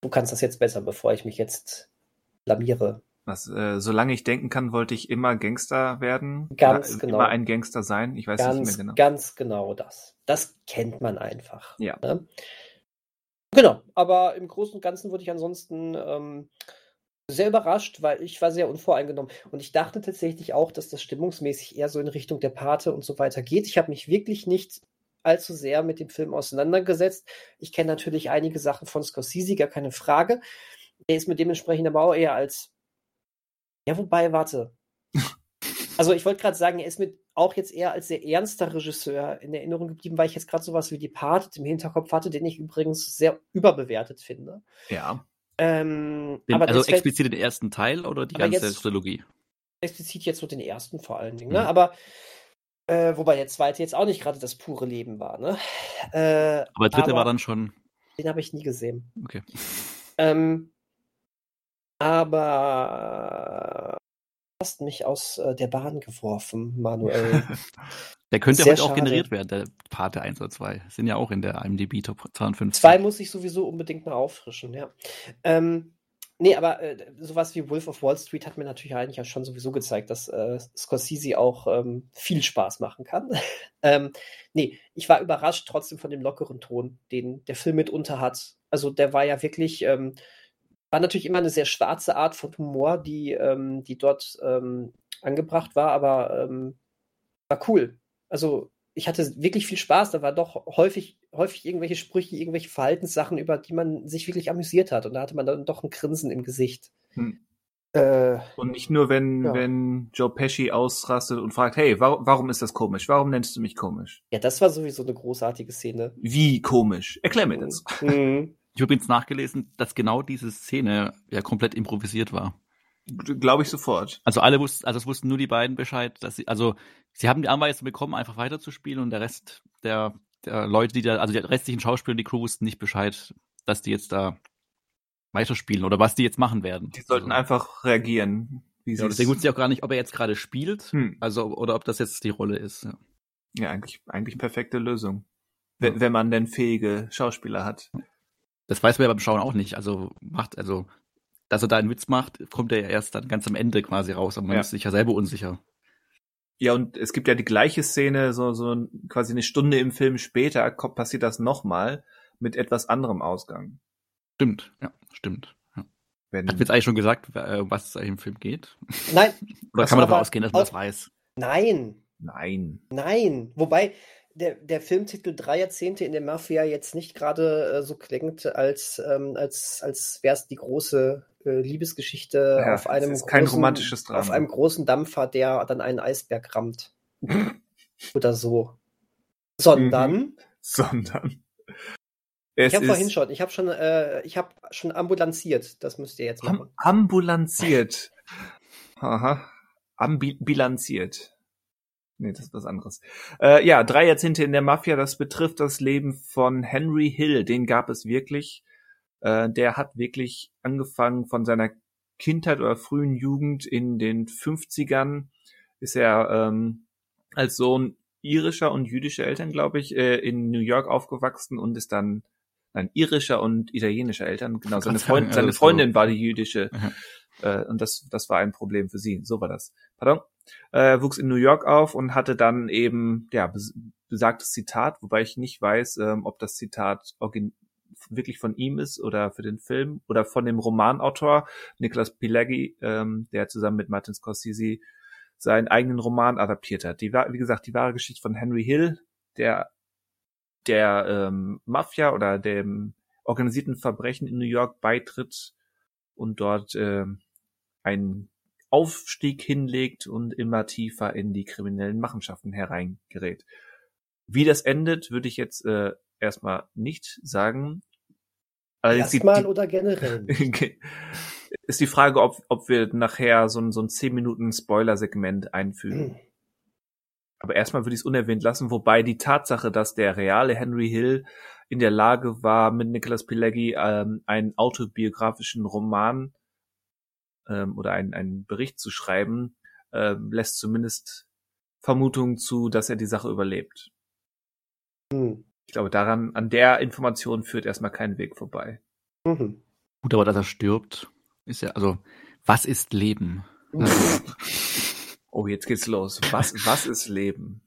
du kannst das jetzt besser, bevor ich mich jetzt blamiere. Was, äh, solange ich denken kann, wollte ich immer Gangster werden. Ganz äh, genau. Immer ein Gangster sein. Ich weiß ganz, nicht mehr genau. Ganz genau das. Das kennt man einfach. Ja. Ne? Genau, aber im Großen und Ganzen wurde ich ansonsten ähm, sehr überrascht, weil ich war sehr unvoreingenommen. Und ich dachte tatsächlich auch, dass das stimmungsmäßig eher so in Richtung der Pate und so weiter geht. Ich habe mich wirklich nicht allzu sehr mit dem Film auseinandergesetzt. Ich kenne natürlich einige Sachen von Scorsese, gar keine Frage. Der ist mir dementsprechend aber auch eher als. Ja, wobei, warte. (laughs) Also ich wollte gerade sagen, er ist mir auch jetzt eher als sehr ernster Regisseur in Erinnerung geblieben, weil ich jetzt gerade sowas wie Departed im Hinterkopf hatte, den ich übrigens sehr überbewertet finde. Ja. Ähm, Den, aber also fällt- explizit den ersten Teil oder die ganze jetzt- Trilogie? explizit jetzt nur den ersten vor allen Dingen, ne? Mhm. Aber äh, wobei der zweite jetzt auch nicht gerade das pure Leben war, ne? Äh, Aber der dritte aber- war dann schon. den habe ich nie gesehen. Okay. Ähm, aber du hast mich aus äh, der Bahn geworfen, Manuel. (laughs) Der könnte heute auch generiert werden, der Pate 1 oder 2. Sind ja auch in der IMDb Top 52. Zwei muss ich sowieso unbedingt mal auffrischen, ja. Ähm, nee, aber äh, sowas wie Wolf of Wall Street hat mir natürlich eigentlich ja schon sowieso gezeigt, dass äh, Scorsese auch ähm, viel Spaß machen kann. (laughs) ähm, nee, ich war überrascht trotzdem von dem lockeren Ton, den der Film mitunter hat. Also der war ja wirklich, ähm, war natürlich immer eine sehr schwarze Art von Humor, die, ähm, die dort ähm, angebracht war, aber ähm, war cool. Also ich hatte wirklich viel Spaß. Da war doch häufig, häufig irgendwelche Sprüche, irgendwelche Verhaltenssachen, über die man sich wirklich amüsiert hat. Und da hatte man dann doch ein Grinsen im Gesicht. Hm. Äh, Und nicht nur, wenn, Ja. wenn Joe Pesci ausrastet und fragt, hey, warum, warum ist das komisch? Warum nennst du mich komisch? ja, das war sowieso eine großartige Szene. Wie komisch? Erklär mir das. Mhm. Ich habe übrigens nachgelesen, dass genau diese Szene ja komplett improvisiert war. Glaube ich sofort. Also alle wussten, also es wussten nur die beiden Bescheid, dass sie, also sie haben die Anweisung bekommen, einfach weiterzuspielen und der Rest der, der Leute, die da, also die restlichen Schauspieler und die Crew wussten nicht Bescheid, dass die jetzt da weiterspielen oder was die jetzt machen werden. Die sollten also, einfach reagieren. Wie ja, deswegen wussten sie auch gar nicht, ob er jetzt gerade spielt, hm. also oder ob das jetzt die Rolle ist. Ja. Ja, eigentlich, eigentlich perfekte Lösung. Wenn, wenn man denn fähige Schauspieler hat. Das weiß man ja beim Schauen auch nicht. Also macht, also, dass er da einen Witz macht, kommt er ja erst dann ganz am Ende quasi raus, aber man Ja. ist sich ja selber unsicher. Ja, und es gibt ja die gleiche Szene, so, so quasi eine Stunde im Film später kommt, passiert das nochmal mit etwas anderem Ausgang. Stimmt, ja, stimmt. Ja. Wenn, Hat jetzt eigentlich schon gesagt, äh, was es eigentlich im Film geht? Nein, (laughs) Oder kann man davon ausgehen, dass man das weiß? nein, nein. nein. Wobei der, der Filmtitel Drei Jahrzehnte in der Mafia jetzt nicht gerade äh, so klingt, als, ähm, als, als wäre es die große Liebesgeschichte Ja, auf einem großen, romantisches Drama. auf einem großen Dampfer, der dann einen Eisberg rammt. (laughs) Oder so. Sondern Sondern. Es Ich habe vorhin schon, ich habe schon, äh, ich habe schon ambulanziert. Das müsst ihr jetzt am, machen. ambulanziert. Aha. Ambilanziert. Nee, das ist was anderes. Äh, ja, drei Jahrzehnte in der Mafia, das betrifft das Leben von Henry Hill. Den gab es wirklich. Äh, der hat wirklich angefangen von seiner Kindheit oder frühen Jugend in den 50ern ist er ähm, als Sohn irischer und jüdischer Eltern, glaube ich, äh, in New York aufgewachsen und ist dann nein, irischer und italienischer Eltern. Genau, seine, Freund, seine also so. Freundin war die jüdische äh, und das, das war ein Problem für sie. So war das. Pardon. Äh, wuchs in New York auf und hatte dann eben, ja, bes besagtes Zitat, wobei ich nicht weiß, ähm, ob das Zitat wirklich von ihm ist oder für den Film oder von dem Romanautor Nicholas Pileggi, ähm, der zusammen mit Martin Scorsese seinen eigenen Roman adaptiert hat. Die war, wie gesagt, die wahre Geschichte von Henry Hill, der der ähm, Mafia oder dem organisierten Verbrechen in New York beitritt und dort ähm, einen Aufstieg hinlegt und immer tiefer in die kriminellen Machenschaften hereingerät. Wie das endet, würde ich jetzt äh, erstmal nicht sagen. Allerdings die- Erstmal die- oder generell? (laughs) Ist die Frage, ob, ob wir nachher so ein, so ein 10 Minuten Spoiler-Segment einfügen. Aber erstmal würde ich es unerwähnt lassen, wobei die Tatsache, dass der reale Henry Hill in der Lage war, mit Nicholas Pileggi ähm, einen autobiografischen Roman ähm, oder einen, einen Bericht zu schreiben, ähm, lässt zumindest Vermutungen zu, dass er die Sache überlebt. Hm. Ich glaube, daran, an der Information führt erstmal kein Weg vorbei. Mhm. Gut, aber dass er stirbt, ist ja, also, was ist Leben? (laughs) Oh, jetzt geht's los. Was, was ist Leben?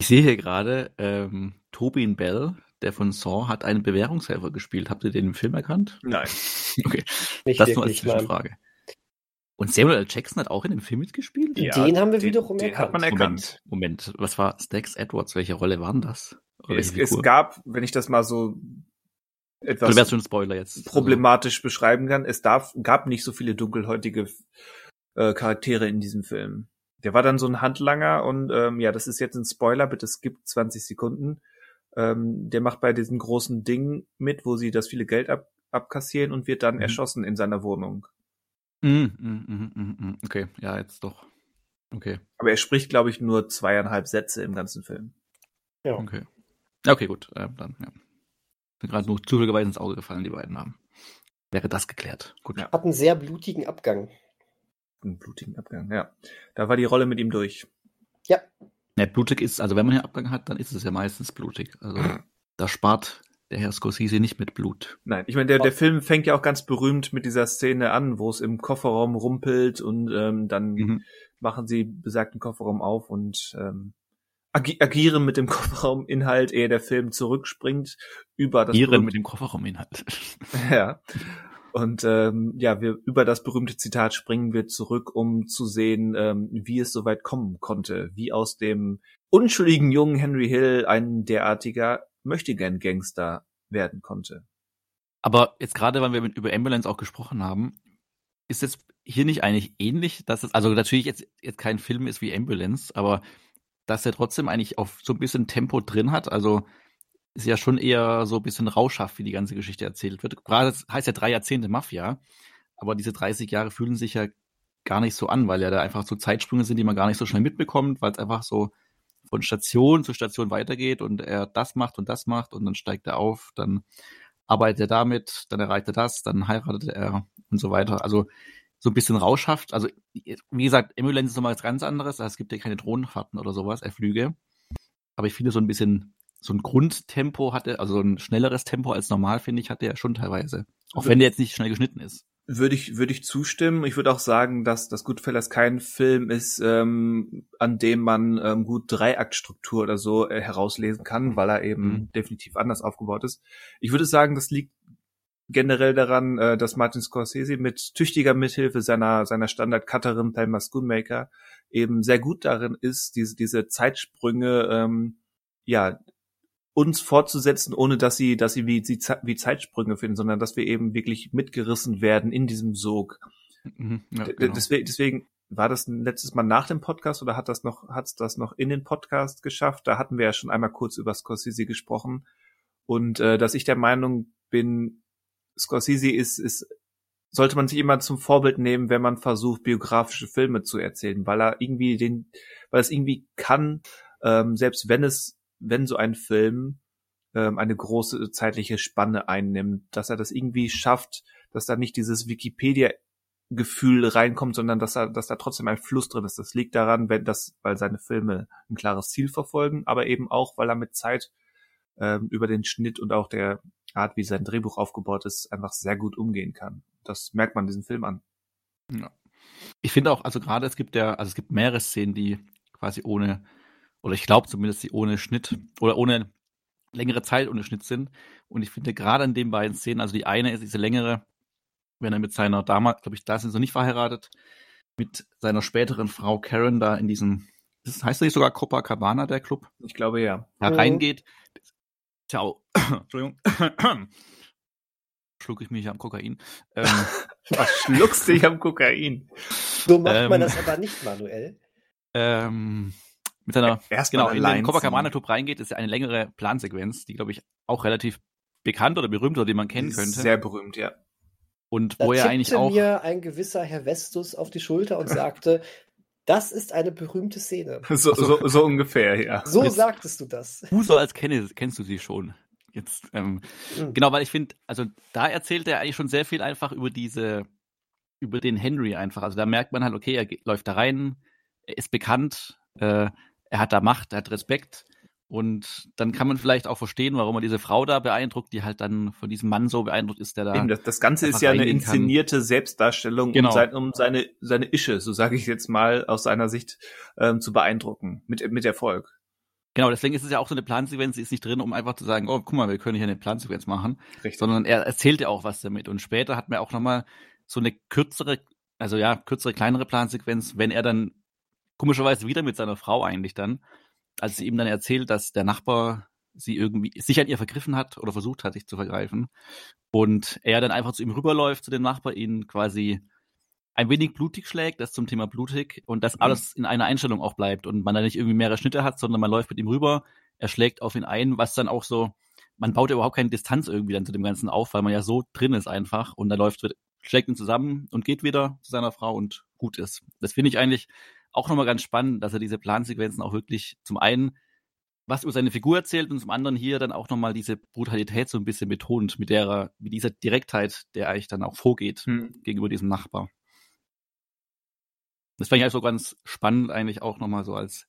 Ich sehe hier gerade, ähm, Tobin Bell, der von Saw, hat einen Bewährungshelfer gespielt. Habt ihr den im Film erkannt? Nein. (laughs) Okay, Nicht das nur als nein. Zwischenfrage. Und Samuel L. Jackson hat auch in dem Film mitgespielt? Ja. Den haben wir wiederum den erkannt. hat man erkannt. Moment, Moment, was war Stax Edwards? Welche Rolle war denn das? Es, es gab, wenn ich das mal so etwas du schon Spoiler jetzt. Also problematisch also. beschreiben kann, es darf, gab nicht so viele dunkelhäutige äh, Charaktere in diesem Film. Der war dann so ein Handlanger und ähm, ja, das ist jetzt ein Spoiler, bitte skippt 20 Sekunden. Ähm, der macht bei diesem großen Ding mit, wo sie das viele Geld ab, abkassieren und wird dann mhm. erschossen in seiner Wohnung. Mhm, mh, mh, mh, okay, ja, jetzt doch. Okay. Aber er spricht, glaube ich, nur zweieinhalb Sätze im ganzen Film. Ja. Okay. Okay, gut. Äh, dann, ja. Bin gerade nur zufälligerweise ins Auge gefallen, die beiden Namen. Wäre das geklärt. Gut. Ja. Hat einen sehr blutigen Abgang. Einen blutigen Abgang, ja. Da war die Rolle mit ihm durch. Ja. Ja, blutig ist, also wenn man hier Abgang hat, dann ist es ja meistens blutig. Also da spart der Herr Scorsese nicht mit Blut. Nein, ich meine, der, der Film fängt ja auch ganz berühmt mit dieser Szene an, wo es im Kofferraum rumpelt und ähm, dann mhm. machen sie besagten Kofferraum auf und ähm, agi agieren mit dem (laughs) Kofferrauminhalt, ehe der Film zurückspringt über das Agieren mit dem Kofferrauminhalt. (laughs) ja. Und ähm, ja, wir über das berühmte Zitat springen wir zurück, um zu sehen, ähm, wie es soweit kommen konnte, wie aus dem unschuldigen jungen Henry Hill ein derartiger Möchtegern-Gangster werden konnte. Aber jetzt gerade, weil wir mit, über Ambulance auch gesprochen haben, ist es hier nicht eigentlich ähnlich, dass es, also natürlich jetzt, jetzt kein Film ist wie Ambulance, aber dass er trotzdem eigentlich auf so ein bisschen Tempo drin hat. Also ist ja schon eher so ein bisschen rauschhaft, wie die ganze Geschichte erzählt wird. Gerade heißt ja drei Jahrzehnte Mafia, aber diese 30 Jahre fühlen sich ja gar nicht so an, weil ja da einfach so Zeitsprünge sind, die man gar nicht so schnell mitbekommt, weil es einfach so von Station zu Station weitergeht und er das macht und das macht und dann steigt er auf, dann arbeitet er damit, dann erreicht er das, dann heiratet er und so weiter. Also so ein bisschen rauschhaft. Also, wie gesagt, Emulence ist nochmal was ganz anderes. Also, es gibt ja keine Drohnenfahrten oder sowas, er Flüge. Aber ich finde, so ein bisschen, so ein Grundtempo hatte, also ein schnelleres Tempo als normal, finde ich, hatte er schon teilweise. Auch wenn der jetzt nicht schnell geschnitten ist. Würde ich, würde ich zustimmen. Ich würde auch sagen, dass das Goodfellas kein Film ist, ähm, an dem man ähm, gut Dreiaktstruktur oder so äh, herauslesen kann, weil er eben mhm. definitiv anders aufgebaut ist. Ich würde sagen, das liegt generell daran, äh, dass Martin Scorsese mit tüchtiger Mithilfe seiner, seiner Standard-Cutterin Thelma Schoonmaker eben sehr gut darin ist, diese, diese Zeitsprünge, ähm, ja, uns fortzusetzen, ohne dass sie, dass sie wie, wie Zeitsprünge finden, sondern dass wir eben wirklich mitgerissen werden in diesem Sog. Mhm, ja, genau. deswegen, deswegen war das letztes Mal nach dem Podcast oder hat das noch, hat's das noch in den Podcast geschafft? Da hatten wir ja schon einmal kurz über Scorsese gesprochen. Und äh, dass ich der Meinung bin, Scorsese ist, ist, sollte man sich immer zum Vorbild nehmen, wenn man versucht, biografische Filme zu erzählen, weil er irgendwie den, weil es irgendwie kann, ähm, selbst wenn es, wenn so ein Film ähm, eine große zeitliche Spanne einnimmt, dass er das irgendwie schafft, dass da nicht dieses Wikipedia Gefühl reinkommt, sondern dass er, dass da trotzdem ein Fluss drin ist. Das liegt daran, wenn das, weil seine Filme ein klares Ziel verfolgen, aber eben auch, weil er mit Zeit ähm, über den Schnitt und auch der Art, wie sein Drehbuch aufgebaut ist, einfach sehr gut umgehen kann. Das merkt man diesen Film an. Ja. Ich finde auch, also gerade es gibt ja, also es gibt mehrere Szenen, die quasi ohne, oder ich glaube zumindest, die ohne Schnitt oder ohne längere Zeit ohne Schnitt sind. Und ich finde gerade in den beiden Szenen, also die eine ist diese längere, wenn er mit seiner Dame, glaube ich, da sind sie nicht verheiratet, mit seiner späteren Frau Karen da in diesem, das heißt nicht sogar Copacabana, der Club? Ich glaube ja. Da mhm. reingeht. Ciao. (coughs) Entschuldigung. (coughs) Schluck ich mich am Kokain. Ähm, (laughs) Was schluckst du dich am Kokain? So macht ähm, man das aber nicht manuell. Ähm, mit seiner, Erst genau, in den Copacabana Club reingeht, ist ja eine längere Plansequenz, die, glaube ich, auch relativ bekannt oder berühmt oder die man kennen könnte. Sehr berühmt, ja. Und da wo er eigentlich auch. mir ein gewisser Herr Vestus auf die Schulter und (laughs) sagte, das ist eine berühmte Szene. (laughs) So, so, so ungefähr, ja. So Jetzt, sagtest du das. Du so als kennst, kennst du sie schon. Jetzt, ähm, mhm. genau, weil ich finde, also da erzählt er eigentlich schon sehr viel einfach über diese, über den Henry einfach. Also da merkt man halt, okay, er läuft da rein, er ist bekannt, äh, er hat da Macht, er hat Respekt und dann kann man vielleicht auch verstehen, warum er diese Frau da beeindruckt, die halt dann von diesem Mann so beeindruckt ist, der da. Eben, das, das Ganze ist ja eine inszenierte kann. Selbstdarstellung, genau. um, sein, um seine, seine Ische, so sage ich jetzt mal, aus seiner Sicht ähm, zu beeindrucken, mit, mit Erfolg. Genau, deswegen ist es ja auch so eine Plansequenz, die ist nicht drin, um einfach zu sagen, oh, guck mal, wir können hier eine Plansequenz machen. Richtig. Sondern er erzählt ja auch was damit. Und später hat man auch nochmal so eine kürzere, also ja, kürzere, kleinere Plansequenz, wenn er dann komischerweise wieder mit seiner Frau eigentlich dann als sie ihm dann erzählt, dass der Nachbar sie irgendwie sich an ihr vergriffen hat oder versucht hat, sich zu vergreifen. Und er dann einfach zu ihm rüberläuft, zu dem Nachbar, ihn quasi ein wenig blutig schlägt, das zum Thema blutig, und dass mhm. alles in einer Einstellung auch bleibt und man da nicht irgendwie mehrere Schnitte hat, sondern man läuft mit ihm rüber, er schlägt auf ihn ein, was dann auch so, man baut ja überhaupt keine Distanz irgendwie dann zu dem Ganzen auf, weil man ja so drin ist einfach und dann läuft, schlägt ihn zusammen und geht wieder zu seiner Frau und gut ist. Das finde ich eigentlich auch nochmal ganz spannend, dass er diese Plansequenzen auch wirklich zum einen was über seine Figur erzählt und zum anderen hier dann auch nochmal diese Brutalität so ein bisschen betont, mit der er, mit dieser Direktheit, der eigentlich dann auch vorgeht hm. gegenüber diesem Nachbar. Das fand ich also ganz spannend eigentlich auch nochmal so als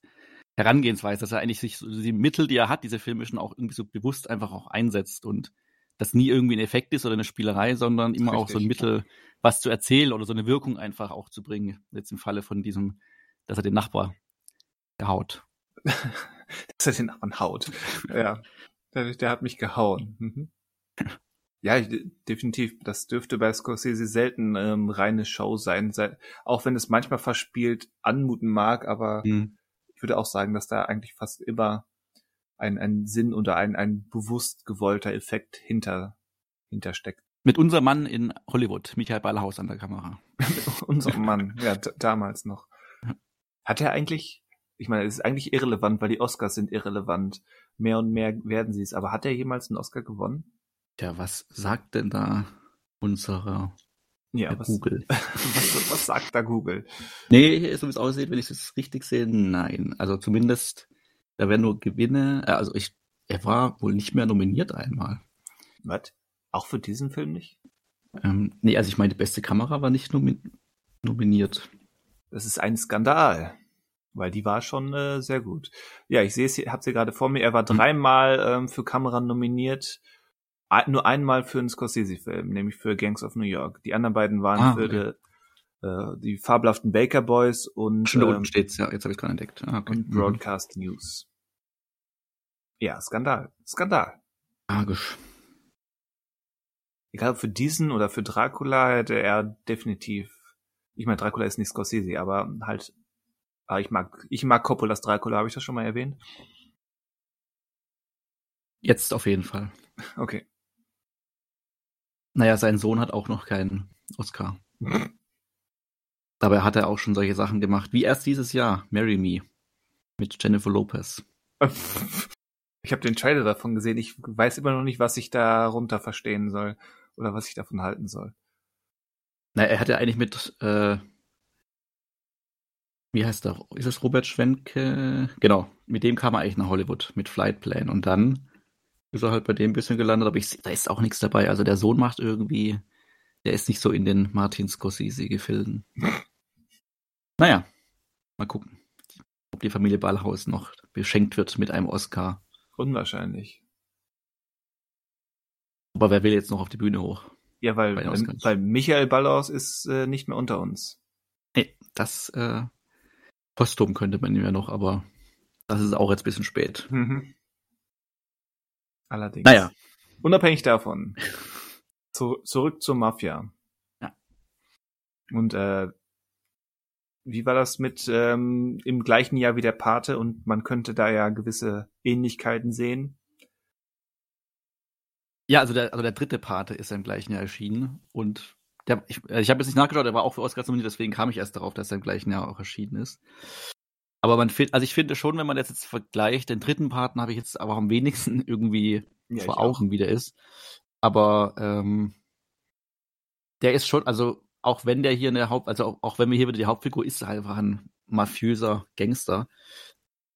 Herangehensweise, dass er eigentlich sich so die Mittel, die er hat, diese filmischen auch irgendwie so bewusst einfach auch einsetzt und das nie irgendwie ein Effekt ist oder eine Spielerei, sondern immer auch so ein Mittel, was zu erzählen oder so eine Wirkung einfach auch zu bringen. Jetzt im Falle von diesem, dass er den Nachbar gehaut. (laughs) dass er den Nachbarn haut. ja, der, der, hat mich gehauen. Mhm. (laughs) Ja, definitiv. Das dürfte bei Scorsese selten ähm, reine Show sein, auch wenn es manchmal verspielt anmuten mag, aber mhm. ich würde auch sagen, dass da eigentlich fast immer ein, ein Sinn oder ein, ein bewusst gewollter Effekt hinter, hintersteckt. Mit unserem Mann in Hollywood, Michael Ballhaus an der Kamera. (laughs) unserem Mann, ja, damals noch. Hat er eigentlich, ich meine, es ist eigentlich irrelevant, weil die Oscars sind irrelevant. Mehr und mehr werden sie es. Aber hat er jemals einen Oscar gewonnen? Ja, was sagt denn da unsere ja, was, Google? (laughs) was, was sagt da Google? Nee, so wie es aussieht, wenn ich es richtig sehe, nein. Also zumindest, da werden nur Gewinne, äh, also ich, er war wohl nicht mehr nominiert einmal. Was? Auch für diesen Film nicht? Ähm, nee, also ich meine, die beste Kamera war nicht nomi nominiert. Das ist ein Skandal, weil die war schon äh, sehr gut. Ja, ich sehe es, habe sie gerade vor mir. Er war hm. dreimal ähm, für Kamera nominiert nur einmal für einen Scorsese-Film, nämlich für Gangs of New York. Die anderen beiden waren ah, für okay. die, äh, die fabelhaften Baker Boys und Schon ähm, steht's, ja, jetzt habe ich gerade entdeckt. Ah, okay. Und mhm. Broadcast mhm. News. Ja, Skandal. Skandal. Tragisch. Egal für diesen oder für Dracula hätte er definitiv. Ich meine, Dracula ist nicht Scorsese, aber halt. Aber ich mag, ich mag Coppolas Dracula, habe ich das schon mal erwähnt? Jetzt auf jeden Fall. Okay. Naja, sein Sohn hat auch noch keinen Oscar. Dabei hat er auch schon solche Sachen gemacht, wie erst dieses Jahr, Marry Me mit Jennifer Lopez. (laughs) Ich habe den Trailer davon gesehen. Ich weiß immer noch nicht, was ich darunter verstehen soll oder was ich davon halten soll. Na, er hat ja eigentlich mit, äh, wie heißt er? Ist es Robert Schwenke? Genau, mit dem kam er eigentlich nach Hollywood mit Flight Plan und dann ist er halt bei dem ein bisschen gelandet, aber ich, da ist auch nichts dabei. Also der Sohn macht irgendwie, der ist nicht so in den Martin Scorsese-Gefilden. (laughs) naja, mal gucken, ob die Familie Ballhaus noch beschenkt wird mit einem Oscar. Unwahrscheinlich. Aber wer will jetzt noch auf die Bühne hoch? Ja, weil, weil Michael Ballhaus ist äh, nicht mehr unter uns. Nee, das äh, Postum könnte man ja noch, aber das ist auch jetzt ein bisschen spät. Mhm. Allerdings. Naja. Unabhängig davon. (laughs) Zu, zurück zur Mafia. Ja. Und äh, wie war das mit ähm, im gleichen Jahr wie der Pate und man könnte da ja gewisse Ähnlichkeiten sehen? Ja, also der, also der dritte Pate ist im gleichen Jahr erschienen und der, ich, ich habe jetzt nicht nachgeschaut, der war auch für Oscar nominiert, deswegen kam ich erst darauf, dass er im gleichen Jahr auch erschienen ist. Aber man findet, also ich finde schon, wenn man das jetzt vergleicht, den dritten Partner habe ich jetzt aber am wenigsten (laughs) irgendwie ja, vor Augen, wie der ist. Aber ähm, der ist schon, also auch wenn der hier eine Haupt, also auch, auch wenn wir hier wieder die Hauptfigur ist, einfach ein mafiöser Gangster.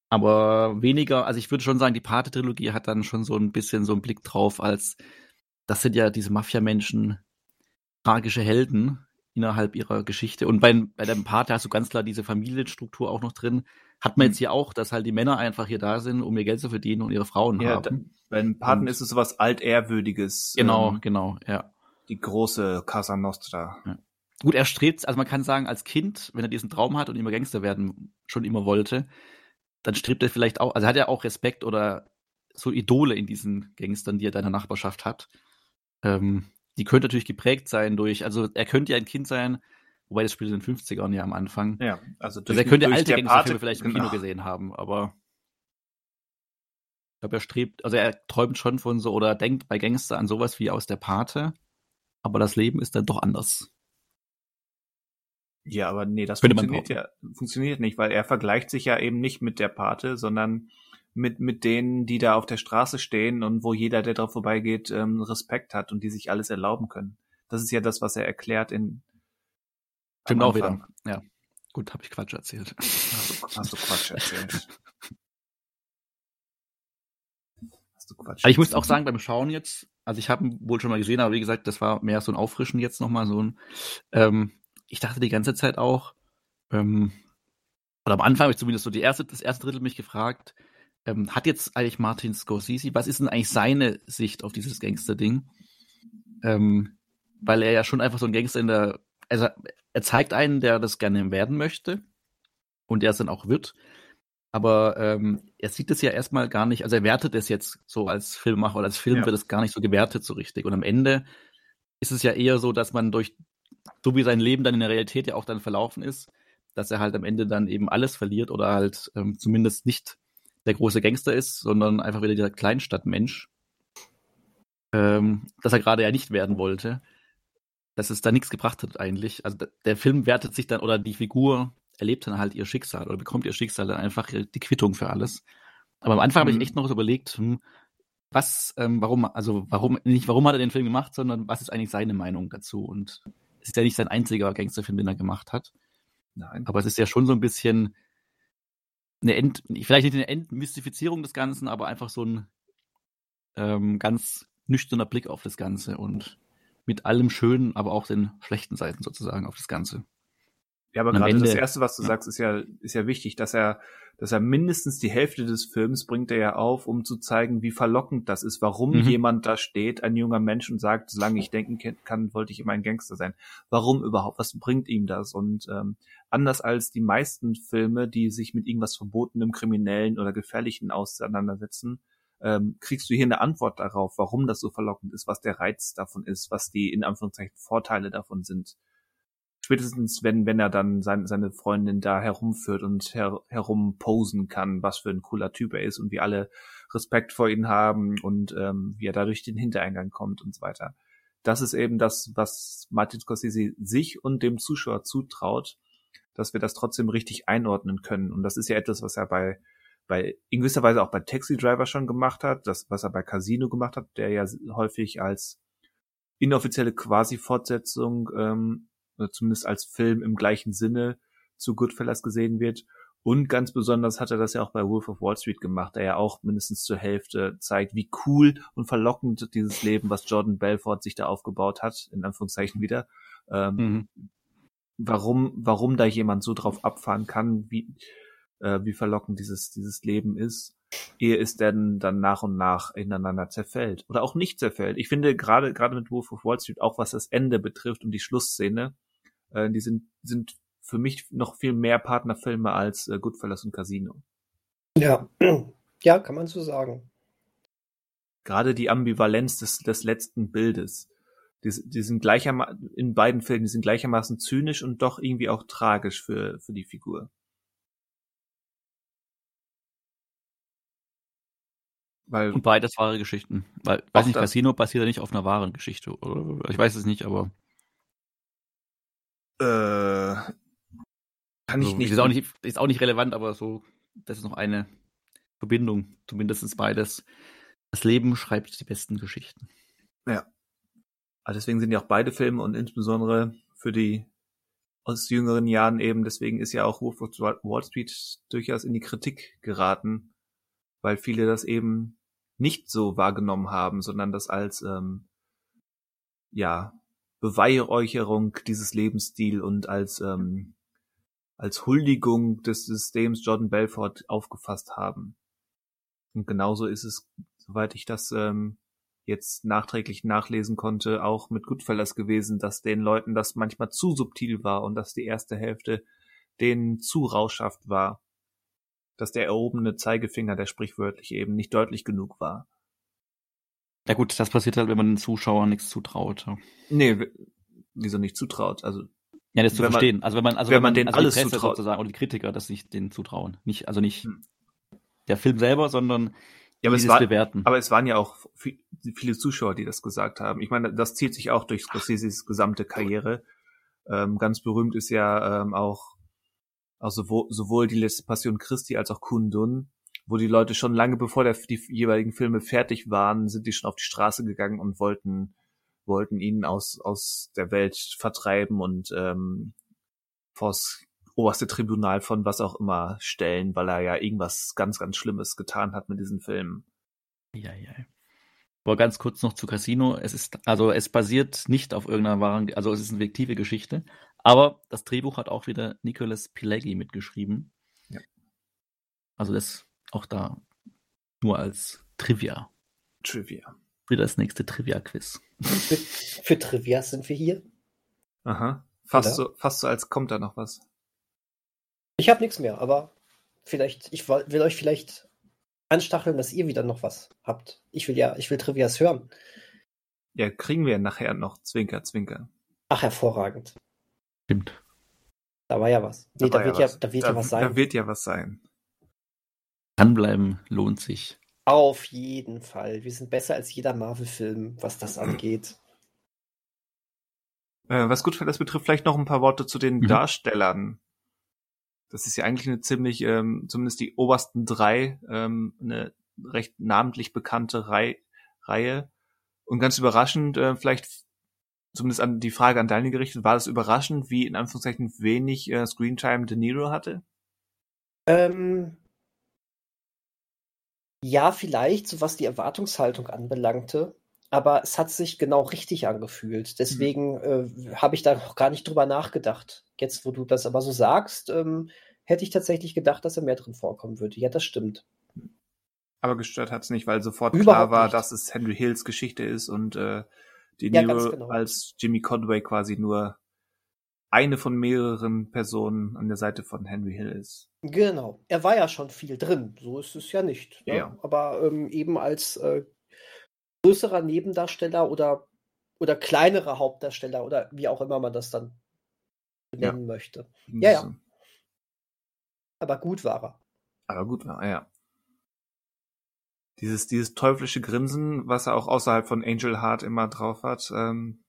Aber weniger, also ich würde schon sagen, die Pate-Trilogie hat dann schon so ein bisschen so einen Blick drauf, als das sind ja diese Mafia-Menschen tragische Helden, innerhalb ihrer Geschichte. Und bei, bei dem Part hast du ganz klar diese Familienstruktur auch noch drin. Hat man jetzt mhm. hier auch, dass halt die Männer einfach hier da sind, um ihr Geld zu verdienen und ihre Frauen ja, haben. Da, bei den Paten und, ist es sowas Altehrwürdiges. Genau, ähm, genau, ja. Die große Casa Nostra. Ja. Gut, er strebt, also man kann sagen, als Kind, wenn er diesen Traum hat und immer Gangster werden schon immer wollte, dann strebt er vielleicht auch, also hat er auch Respekt oder so Idole in diesen Gangstern, die er in der Nachbarschaft hat. Ähm, die könnte natürlich geprägt sein durch, also er könnte ja ein Kind sein, wobei das Spiel in den 50ern ja am Anfang. Ja, also, durch, also er könnte alte Gangsterfilme vielleicht im Kino gesehen haben, aber glaube, er strebt, also er träumt schon von so oder denkt bei Gangster an sowas wie aus der Pate, aber das Leben ist dann doch anders. Ja, aber nee, das funktioniert ja funktioniert nicht, weil er vergleicht sich ja eben nicht mit der Pate, sondern mit mit denen, die da auf der Straße stehen und wo jeder, der drauf vorbeigeht, ähm, Respekt hat und die sich alles erlauben können. Das ist ja das, was er erklärt in Stimmt auch wieder. Ja. Gut, habe ich Quatsch erzählt. Hast du, hast du Quatsch erzählt? (laughs) Hast du Quatsch Aber ich muss auch sagen, beim Schauen jetzt, also ich habe ihn wohl schon mal gesehen, aber wie gesagt, das war mehr so ein Auffrischen jetzt nochmal so ein, ähm, ich dachte die ganze Zeit auch, ähm, oder am Anfang habe ich zumindest so die erste, das erste Drittel mich gefragt, ähm, hat jetzt eigentlich Martin Scorsese, was ist denn eigentlich seine Sicht auf dieses Gangster-Ding? Ähm, weil er ja schon einfach so ein Gangster in der, also er zeigt einen, der das gerne werden möchte und der es dann auch wird. Aber ähm, er sieht es ja erstmal gar nicht, also er wertet es jetzt so als Filmmacher oder als Film Ja. wird es gar nicht so gewertet so richtig. Und am Ende ist es ja eher so, dass man durch, so wie sein Leben dann in der Realität ja auch dann verlaufen ist, dass er halt am Ende dann eben alles verliert oder halt ähm, zumindest nicht der große Gangster ist, sondern einfach wieder dieser Kleinstadtmensch, ähm, dass er gerade ja nicht werden wollte, dass es da nichts gebracht hat eigentlich. Also der Film wertet sich dann, oder die Figur erlebt dann halt ihr Schicksal oder bekommt ihr Schicksal dann einfach die Quittung für alles. Aber am Anfang habe Mhm. ich echt noch überlegt, hm, was, ähm, warum, also warum, nicht warum hat er den Film gemacht, sondern was ist eigentlich seine Meinung dazu? Und es ist ja nicht sein einziger Gangsterfilm, den er gemacht hat. Nein. Aber es ist ja schon so ein bisschen eine Ent, vielleicht nicht eine Entmystifizierung des Ganzen, aber einfach so ein ähm, ganz nüchterner Blick auf das Ganze und mit allem Schönen, aber auch den schlechten Seiten sozusagen auf das Ganze. Ja, aber gerade das erste, was du ja. sagst, ist ja, ist ja wichtig, dass er, dass er mindestens die Hälfte des Films bringt er ja auf, um zu zeigen, wie verlockend das ist, warum Mhm. jemand da steht, ein junger Mensch und sagt, solange ich denken ke- kann, wollte ich immer ein Gangster sein. Warum überhaupt? Was bringt ihm das? Und ähm, anders als die meisten Filme, die sich mit irgendwas Verbotenem, Kriminellen oder Gefährlichen auseinandersetzen, ähm, kriegst du hier eine Antwort darauf, warum das so verlockend ist, was der Reiz davon ist, was die in Anführungszeichen Vorteile davon sind spätestens wenn wenn er dann sein, seine Freundin da herumführt und her, herumposen kann, was für ein cooler Typ er ist und wie alle Respekt vor ihm haben und ähm, wie er da durch den Hintereingang kommt und so weiter. Das ist eben das, was Martin Scorsese sich und dem Zuschauer zutraut, dass wir das trotzdem richtig einordnen können. Und das ist ja etwas, was er bei bei in gewisser Weise auch bei Taxi Driver schon gemacht hat, das was er bei Casino gemacht hat, der ja häufig als inoffizielle Quasi-Fortsetzung ähm, oder zumindest als Film im gleichen Sinne zu Goodfellas gesehen wird. Und ganz besonders hat er das ja auch bei Wolf of Wall Street gemacht, der ja auch mindestens zur Hälfte zeigt, wie cool und verlockend dieses Leben, was Jordan Belfort sich da aufgebaut hat, in Anführungszeichen wieder, ähm, Mhm. warum, warum da jemand so drauf abfahren kann, wie, äh, wie verlockend dieses, dieses Leben ist, ehe es denn dann nach und nach ineinander zerfällt. Oder auch nicht zerfällt. Ich finde gerade, gerade mit Wolf of Wall Street, auch was das Ende betrifft und die Schlussszene, äh, die sind, sind für mich noch viel mehr Partnerfilme als äh, Goodfellas und Casino. Ja. (clears throat) ja, kann man so sagen. Gerade die Ambivalenz des, des letzten Bildes. Die, die sind gleichermaßen, in beiden Filmen, die sind gleichermaßen zynisch und doch irgendwie auch tragisch für, für die Figur. Weil, Und beides wahre Geschichten. Weil, weiß nicht. Casino basiert ja nicht auf einer wahren Geschichte. Oder? Ich weiß es nicht, aber äh, kann ich also, nicht. Ist auch nicht, ist auch nicht relevant, aber so, das ist noch eine Verbindung. Zumindest beides. Das Leben schreibt die besten Geschichten. Ja. Also deswegen sind ja auch beide Filme und insbesondere für die aus jüngeren Jahren eben, deswegen ist ja auch Wolf of Wall Street durchaus in die Kritik geraten, weil viele das eben nicht so wahrgenommen haben, sondern das als ähm, ja Beweihräucherung dieses Lebensstil und als ähm, als Huldigung des Systems Jordan Belfort aufgefasst haben. Und genauso ist es, soweit ich das ähm, jetzt nachträglich nachlesen konnte, auch mit Goodfellas gewesen, dass den Leuten das manchmal zu subtil war und dass die erste Hälfte denen zu rauschhaft war. Dass der erhobene Zeigefinger, der sprichwörtlich eben nicht deutlich genug war. Ja gut, das passiert halt, wenn man den Zuschauern nichts zutraut. Ja, Nee, wieso nicht zutraut? Also, Ja, das zu Wenn man- verstehen. also wenn man, also wenn man denen also alles zutraut. sozusagen oder die Kritiker, das sich denen zutrauen. Nicht, also nicht Hm. der Film selber, sondern Ja, aber die es, war, bewerten. aber es waren ja auch vi- viele Zuschauer, die das gesagt haben. Ich meine, das zieht sich auch durch Scorseses gesamte Karriere. Ähm, ganz berühmt ist ja ähm, auch, auch sowohl, sowohl die letzte Passion Christi als auch Kundun, wo die Leute schon lange bevor der, die jeweiligen Filme fertig waren, sind die schon auf die Straße gegangen und wollten wollten ihn aus aus der Welt vertreiben und ähm, vors oberste Tribunal von was auch immer stellen, weil er ja irgendwas ganz ganz Schlimmes getan hat mit diesen Filmen. Ja, ja. Aber ganz kurz noch zu Casino. Es ist, also es basiert nicht auf irgendeiner wahren, also es ist eine fiktive Geschichte. Aber das Drehbuch hat auch wieder Nicholas Pileggi mitgeschrieben. Ja. Also das auch da nur als Trivia. Trivia. Wieder das nächste Trivia-Quiz. Für, für Trivia sind wir hier. Aha. Fast Oder? so, fast so, als kommt da noch was. Ich habe nichts mehr, aber vielleicht, ich will euch vielleicht anstacheln, dass ihr wieder noch was habt. Ich will ja, ich will Trivias hören. Ja, kriegen wir nachher noch. Zwinker, zwinker. Ach, hervorragend. Stimmt. Da war ja was. Nee, da, wird ja, da wird ja was sein. Da wird ja was sein. Dranbleiben lohnt sich. Auf jeden Fall. Wir sind besser als jeder Marvel-Film, was das angeht. Äh, was gut für das betrifft, vielleicht noch ein paar Worte zu den Mhm. Darstellern. Das ist ja eigentlich eine ziemlich, ähm, zumindest die obersten drei, ähm, eine recht namentlich bekannte Rei Reihe. Und ganz überraschend, äh, vielleicht zumindest an die Frage an Daniel gerichtet, war es überraschend, wie in Anführungszeichen wenig äh, Screentime De Niro hatte? Ähm, ja, vielleicht, so was die Erwartungshaltung anbelangte. Aber es hat sich genau richtig angefühlt. Deswegen äh, habe ich da noch gar nicht drüber nachgedacht. Jetzt, wo du das aber so sagst, ähm, hätte ich tatsächlich gedacht, dass er mehr drin vorkommen würde. Ja, das stimmt. Aber gestört hat's nicht, weil sofort Überhaupt klar war, nicht. dass es Henry Hills Geschichte ist und äh, De Ja, Niro ganz genau. als Jimmy Conway quasi nur eine von mehreren Personen an der Seite von Henry Hill ist. Genau. Er war ja schon viel drin. So ist es ja nicht. Ne? Ja. Aber ähm, eben als äh, größerer Nebendarsteller oder, oder kleinerer Hauptdarsteller oder wie auch immer man das dann Ja. nennen möchte. Ja, ja. Aber gut war er. Aber gut, ja, ja. Dieses, dieses teuflische Grinsen, was er auch außerhalb von Angel Heart immer drauf hat, ähm,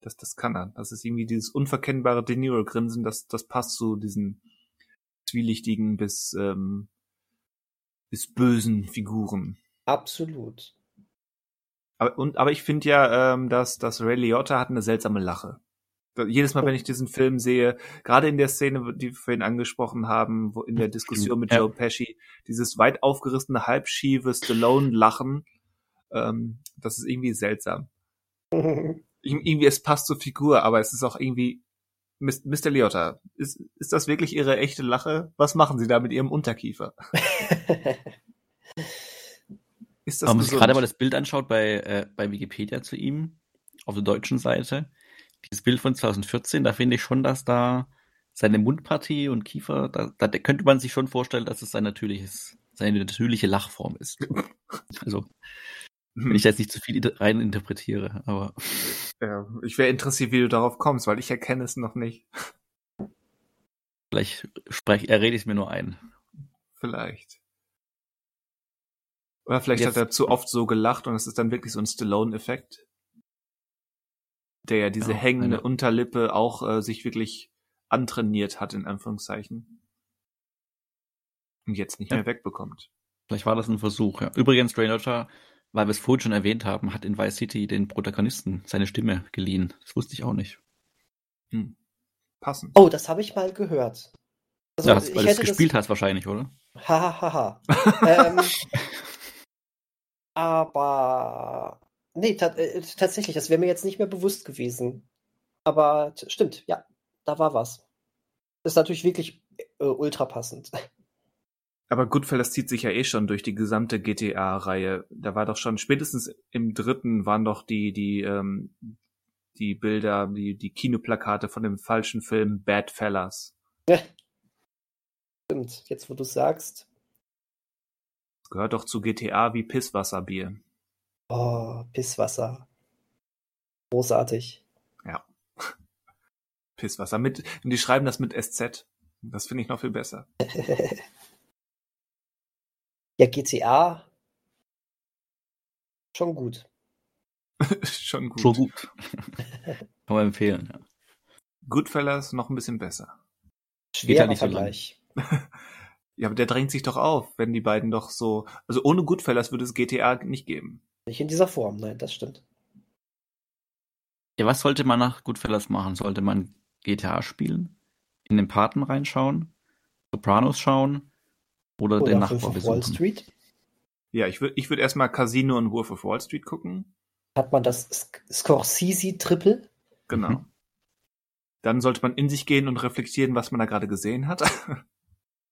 das, das kann er. Das ist irgendwie dieses unverkennbare De Niro-Grinsen, das, das passt zu diesen zwielichtigen bis, ähm, bis bösen Figuren. Absolut. Aber, und, aber ich finde ja, ähm, dass, dass Ray Liotta hat eine seltsame Lache. Jedes Mal, wenn ich diesen Film sehe, gerade in der Szene, die wir vorhin angesprochen haben, wo in der Diskussion mit. Joe Pesci, dieses weit aufgerissene, halbschiefe Stallone-Lachen, ähm, das ist irgendwie seltsam. (laughs) Ir- Irgendwie, es passt zur Figur, aber es ist auch irgendwie, Mr. Liotta, ist, ist das wirklich Ihre echte Lache? Was machen Sie da mit Ihrem Unterkiefer? (laughs) Ist das Wenn man sich gerade mal das Bild anschaut bei, äh, bei Wikipedia zu ihm, auf der deutschen Seite, dieses Bild von 2014, da finde ich schon, dass da seine Mundpartie und Kiefer, da, da könnte man sich schon vorstellen, dass es sein natürliches, seine natürliche Lachform ist. (laughs) Also, wenn ich da jetzt nicht zu viel rein interpretiere, aber Ja, ich wäre interessiert, wie du darauf kommst, weil ich erkenne es noch nicht. vielleicht sprech, er rede ich es mir nur ein. Vielleicht. Oder vielleicht Jetzt- hat er zu oft so gelacht und es ist dann wirklich so ein Stallone-Effekt. Der ja diese Ja, hängende eine- Unterlippe auch äh, sich wirklich antrainiert hat, in Anführungszeichen. Und jetzt nicht Ja. mehr wegbekommt. Vielleicht war das ein Versuch. Ja. Übrigens, Ray Liotta, weil wir es vorhin schon erwähnt haben, hat in Vice City den Protagonisten seine Stimme geliehen. Das wusste ich auch nicht. Hm. Passend. oh, das habe ich mal gehört. Also, ja, weil du es gespielt hast wahrscheinlich, oder? Hahaha. ähm, (laughs) aber nee, ta äh, tatsächlich, das wäre mir jetzt nicht mehr bewusst gewesen. Aber stimmt, ja, da war was. Das ist natürlich wirklich äh, ultra passend. Aber Goodfellas zieht sich ja eh schon durch die gesamte GTA-Reihe. Da war doch schon, spätestens im dritten waren doch die, die, ähm, die Bilder, die, die Kinoplakate von dem falschen Film Bad Fellas. Stimmt, jetzt wo du sagst. Das gehört doch zu GTA wie Pisswasserbier. Oh, Pisswasser. Großartig. Ja. (laughs) Pisswasser mit, und die schreiben das mit SZ. Das finde ich noch viel besser. (laughs) ja, GTA (laughs) Schon gut. Schon gut. So (laughs) gut. Kann man empfehlen, ja. Goodfellas noch ein bisschen besser. Schwerer nicht so. Vergleich. (laughs) Ja, aber der drängt sich doch auf, wenn die beiden doch so. Also ohne Goodfellas würde es GTA nicht geben. Nicht in dieser Form, nein, das stimmt. Ja, was sollte man nach Goodfellas machen? Sollte man GTA spielen? In den Paten reinschauen? Sopranos schauen? Oder, den Oder Fünf Nachbar auf Wall besuchen? Street. Ja, ich würde ich würd erstmal Casino und Wolf of Wall Street gucken. Hat man das Scorsese-Triple? Genau. Mhm. Dann sollte man in sich gehen und reflektieren, was man da gerade gesehen hat. (laughs)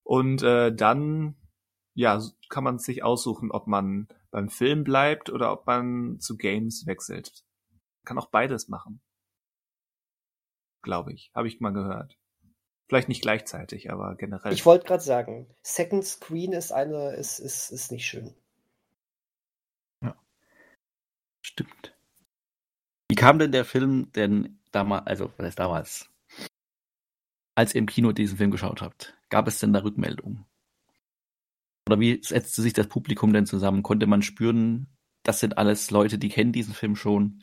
und äh, dann, ja, kann man sich aussuchen, ob man beim Film bleibt oder ob man zu Games wechselt. Kann auch beides machen. Glaube ich. Habe ich mal gehört. Vielleicht nicht gleichzeitig, aber generell. Ich wollte gerade sagen, Second Screen ist eine, ist, ist, ist nicht schön. Stimmt. Wie kam denn der Film denn damals, also was heißt damals, als ihr im Kino diesen Film geschaut habt? Gab es denn da Rückmeldungen? Oder wie setzte sich das Publikum denn zusammen? Konnte man spüren, das sind alles Leute, die kennen diesen Film schon?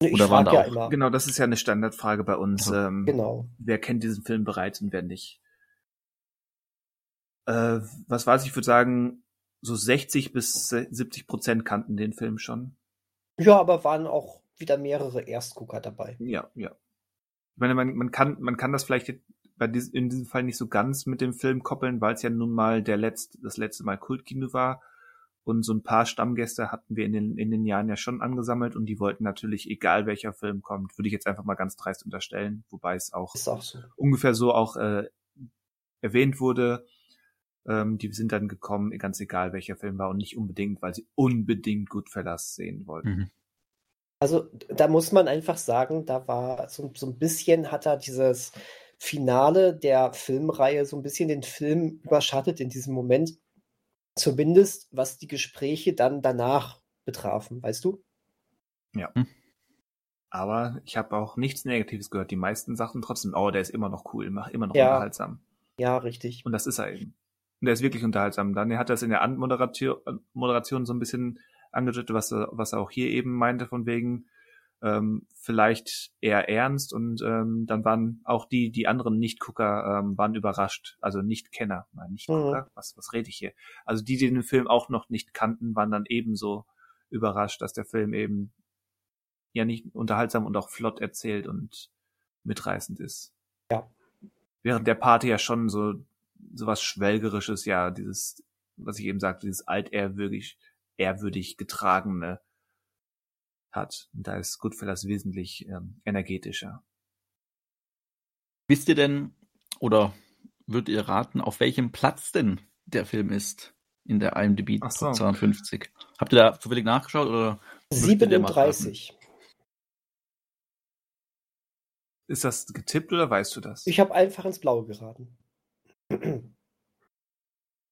Ich Oder waren da ja auch- immer. Genau, das ist ja eine Standardfrage bei uns. Ja, ähm, Genau. Wer kennt diesen Film bereits und wer nicht? Äh, was weiß ich, ich würde sagen, so 60 bis 70 Prozent kannten den Film schon. Ja, aber waren auch wieder mehrere Erstgucker dabei. Ja, ja. Ich meine, man, man kann, man kann das vielleicht bei dies, in diesem Fall nicht so ganz mit dem Film koppeln, weil es ja nun mal der letzte, das letzte Mal Kultkino war. Und so ein paar Stammgäste hatten wir in den, in den Jahren ja schon angesammelt und die wollten natürlich, egal welcher Film kommt, würde ich jetzt einfach mal ganz dreist unterstellen, wobei es auch Ist auch so. ungefähr so auch äh, erwähnt wurde. Ähm, die sind dann gekommen, ganz egal welcher Film war und nicht unbedingt, weil sie unbedingt Goodfellas sehen wollten. Mhm. Also da muss man einfach sagen, da war so, so ein bisschen, hat er dieses Finale der Filmreihe so ein bisschen den Film überschattet in diesem Moment. Zumindest was die Gespräche dann danach betrafen, weißt du? Aber ich habe auch nichts Negatives gehört. Die meisten sagten trotzdem, oh, der ist immer noch cool, macht immer noch Ja. unterhaltsam. Ja, richtig. Und das ist er eben. Und der ist wirklich unterhaltsam. Dann er hat das in der Anmoderation Moderation so ein bisschen angedeutet, was er, was er auch hier eben meinte, von wegen ähm, vielleicht eher ernst. Und ähm, dann waren auch die, die anderen Nicht-Gucker ähm, waren überrascht. Also Nicht-Kenner, nein, Nicht-Gucker. Was, was rede ich hier? Also die, die den Film auch noch nicht kannten, waren dann ebenso überrascht, dass der Film eben ja nicht unterhaltsam und auch flott erzählt und mitreißend ist. Ja. Während der Party ja schon so sowas Schwelgerisches, ja, dieses, was ich eben sagte, dieses altehrwürdig, ehrwürdig getragene hat. Und da ist Goodfellas wesentlich ähm, energetischer. Wisst ihr denn, oder würdet ihr raten, auf welchem Platz denn der Film ist in der IMDb Ach so. Top 250? Habt ihr da zufällig nachgeschaut oder? möchtet ihr mal raten? 37. Ist das getippt oder weißt du das? Ich habe einfach ins Blaue geraten. (clears throat)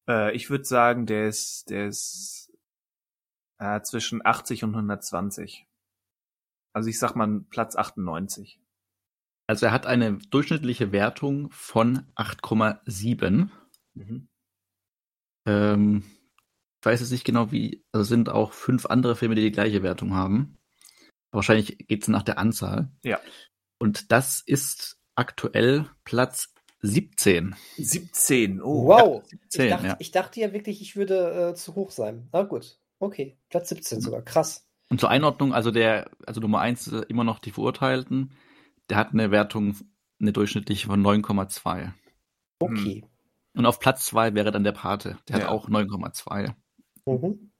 äh, ich würde sagen, der ist, der ist äh, zwischen 80 und 120. Also ich sag mal Platz 98. Also er hat eine durchschnittliche Wertung von 8,7. Mhm. Ähm, ich weiß jetzt nicht genau wie, also es sind auch fünf andere Filme, die die gleiche Wertung haben. Wahrscheinlich geht es nach der Anzahl. Ja. Und das ist aktuell Platz 17. 17, oh. wow. 17, ich, dachte, ja. ich dachte ja wirklich, ich würde äh, zu hoch sein. Na gut. Okay. Platz 17 sogar. Krass. Und zur Einordnung, also der, also Nummer eins ist immer noch die Verurteilten. Der hat eine Wertung, eine durchschnittliche von 9,2. Okay. Und auf Platz zwei wäre dann der Pate. Der Ja. hat auch 9,2. Mhm.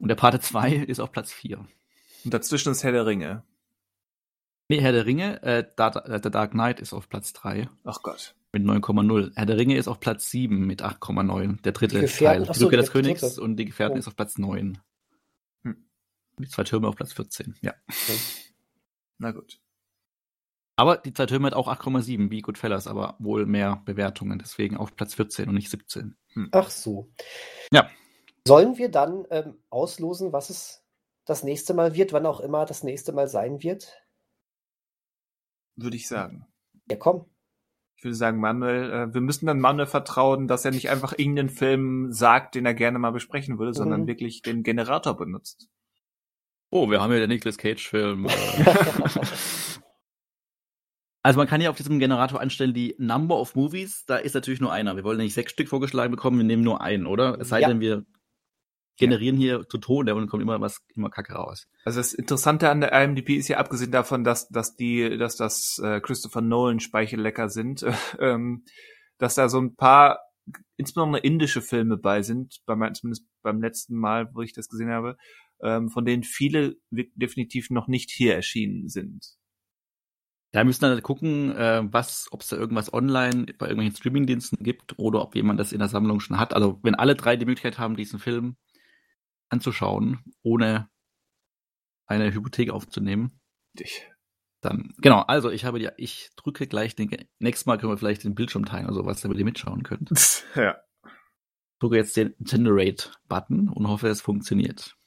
Und der Pate 2 (laughs) ist auf Platz 4. Und dazwischen ist Herr der Ringe. Nee, Herr der Ringe, äh, da, äh, The Dark Knight ist auf Platz 3 Ach Gott. mit 9,0. Herr der Ringe ist auf Platz 7 mit 8,9. Der dritte Teil. Die so, Rückkehr des der Königs dritte. und die Gefährten Oh. ist auf Platz 9. Hm. Die zwei Türme auf Platz 14, ja. Na gut. Aber die zwei Türme hat auch 8,7, wie Goodfellas, aber wohl mehr Bewertungen, deswegen auf Platz 14 und nicht 17. Ach so. Ja. Sollen wir dann ähm, auslosen, was es das nächste Mal wird, wann auch immer das nächste Mal sein wird? Würde ich sagen. Ja, komm. Ich würde sagen, Manuel, äh, wir müssen dann Manuel vertrauen, dass er nicht einfach irgendeinen Film sagt, den er gerne mal besprechen würde, sondern Mhm. wirklich den Generator benutzt. Oh, wir haben ja den Nicolas Cage-Film. äh. (laughs) also man kann ja auf diesem Generator anstellen, die Number of Movies, da ist natürlich nur einer. Wir wollen nicht sechs Stück vorgeschlagen bekommen, wir nehmen nur einen, oder? Es sei Ja. denn, wir generieren hier zu Ton, und kommt immer was, immer Kacke raus. Also das Interessante an der IMDb ist ja abgesehen davon, dass, dass die, dass das äh, Christopher Nolan Speichellecker sind, (laughs) ähm, dass da so ein paar, insbesondere indische Filme bei sind, bei mein, zumindest beim letzten Mal, wo ich das gesehen habe, ähm, von denen viele definitiv noch nicht hier erschienen sind. Da müssen wir dann gucken, äh, was, ob es da irgendwas online bei irgendwelchen Streamingdiensten gibt oder ob jemand das in der Sammlung schon hat. Also wenn alle drei die Möglichkeit haben, diesen Film anzuschauen, ohne eine Hypothek aufzunehmen, Ich, dann genau. Also ich habe die, ich drücke gleich den. Nächstes Mal können wir vielleicht den Bildschirm teilen oder sowas, damit ihr mitschauen könnt. (laughs) ja. Drücke jetzt den Generate-Button und hoffe, es funktioniert.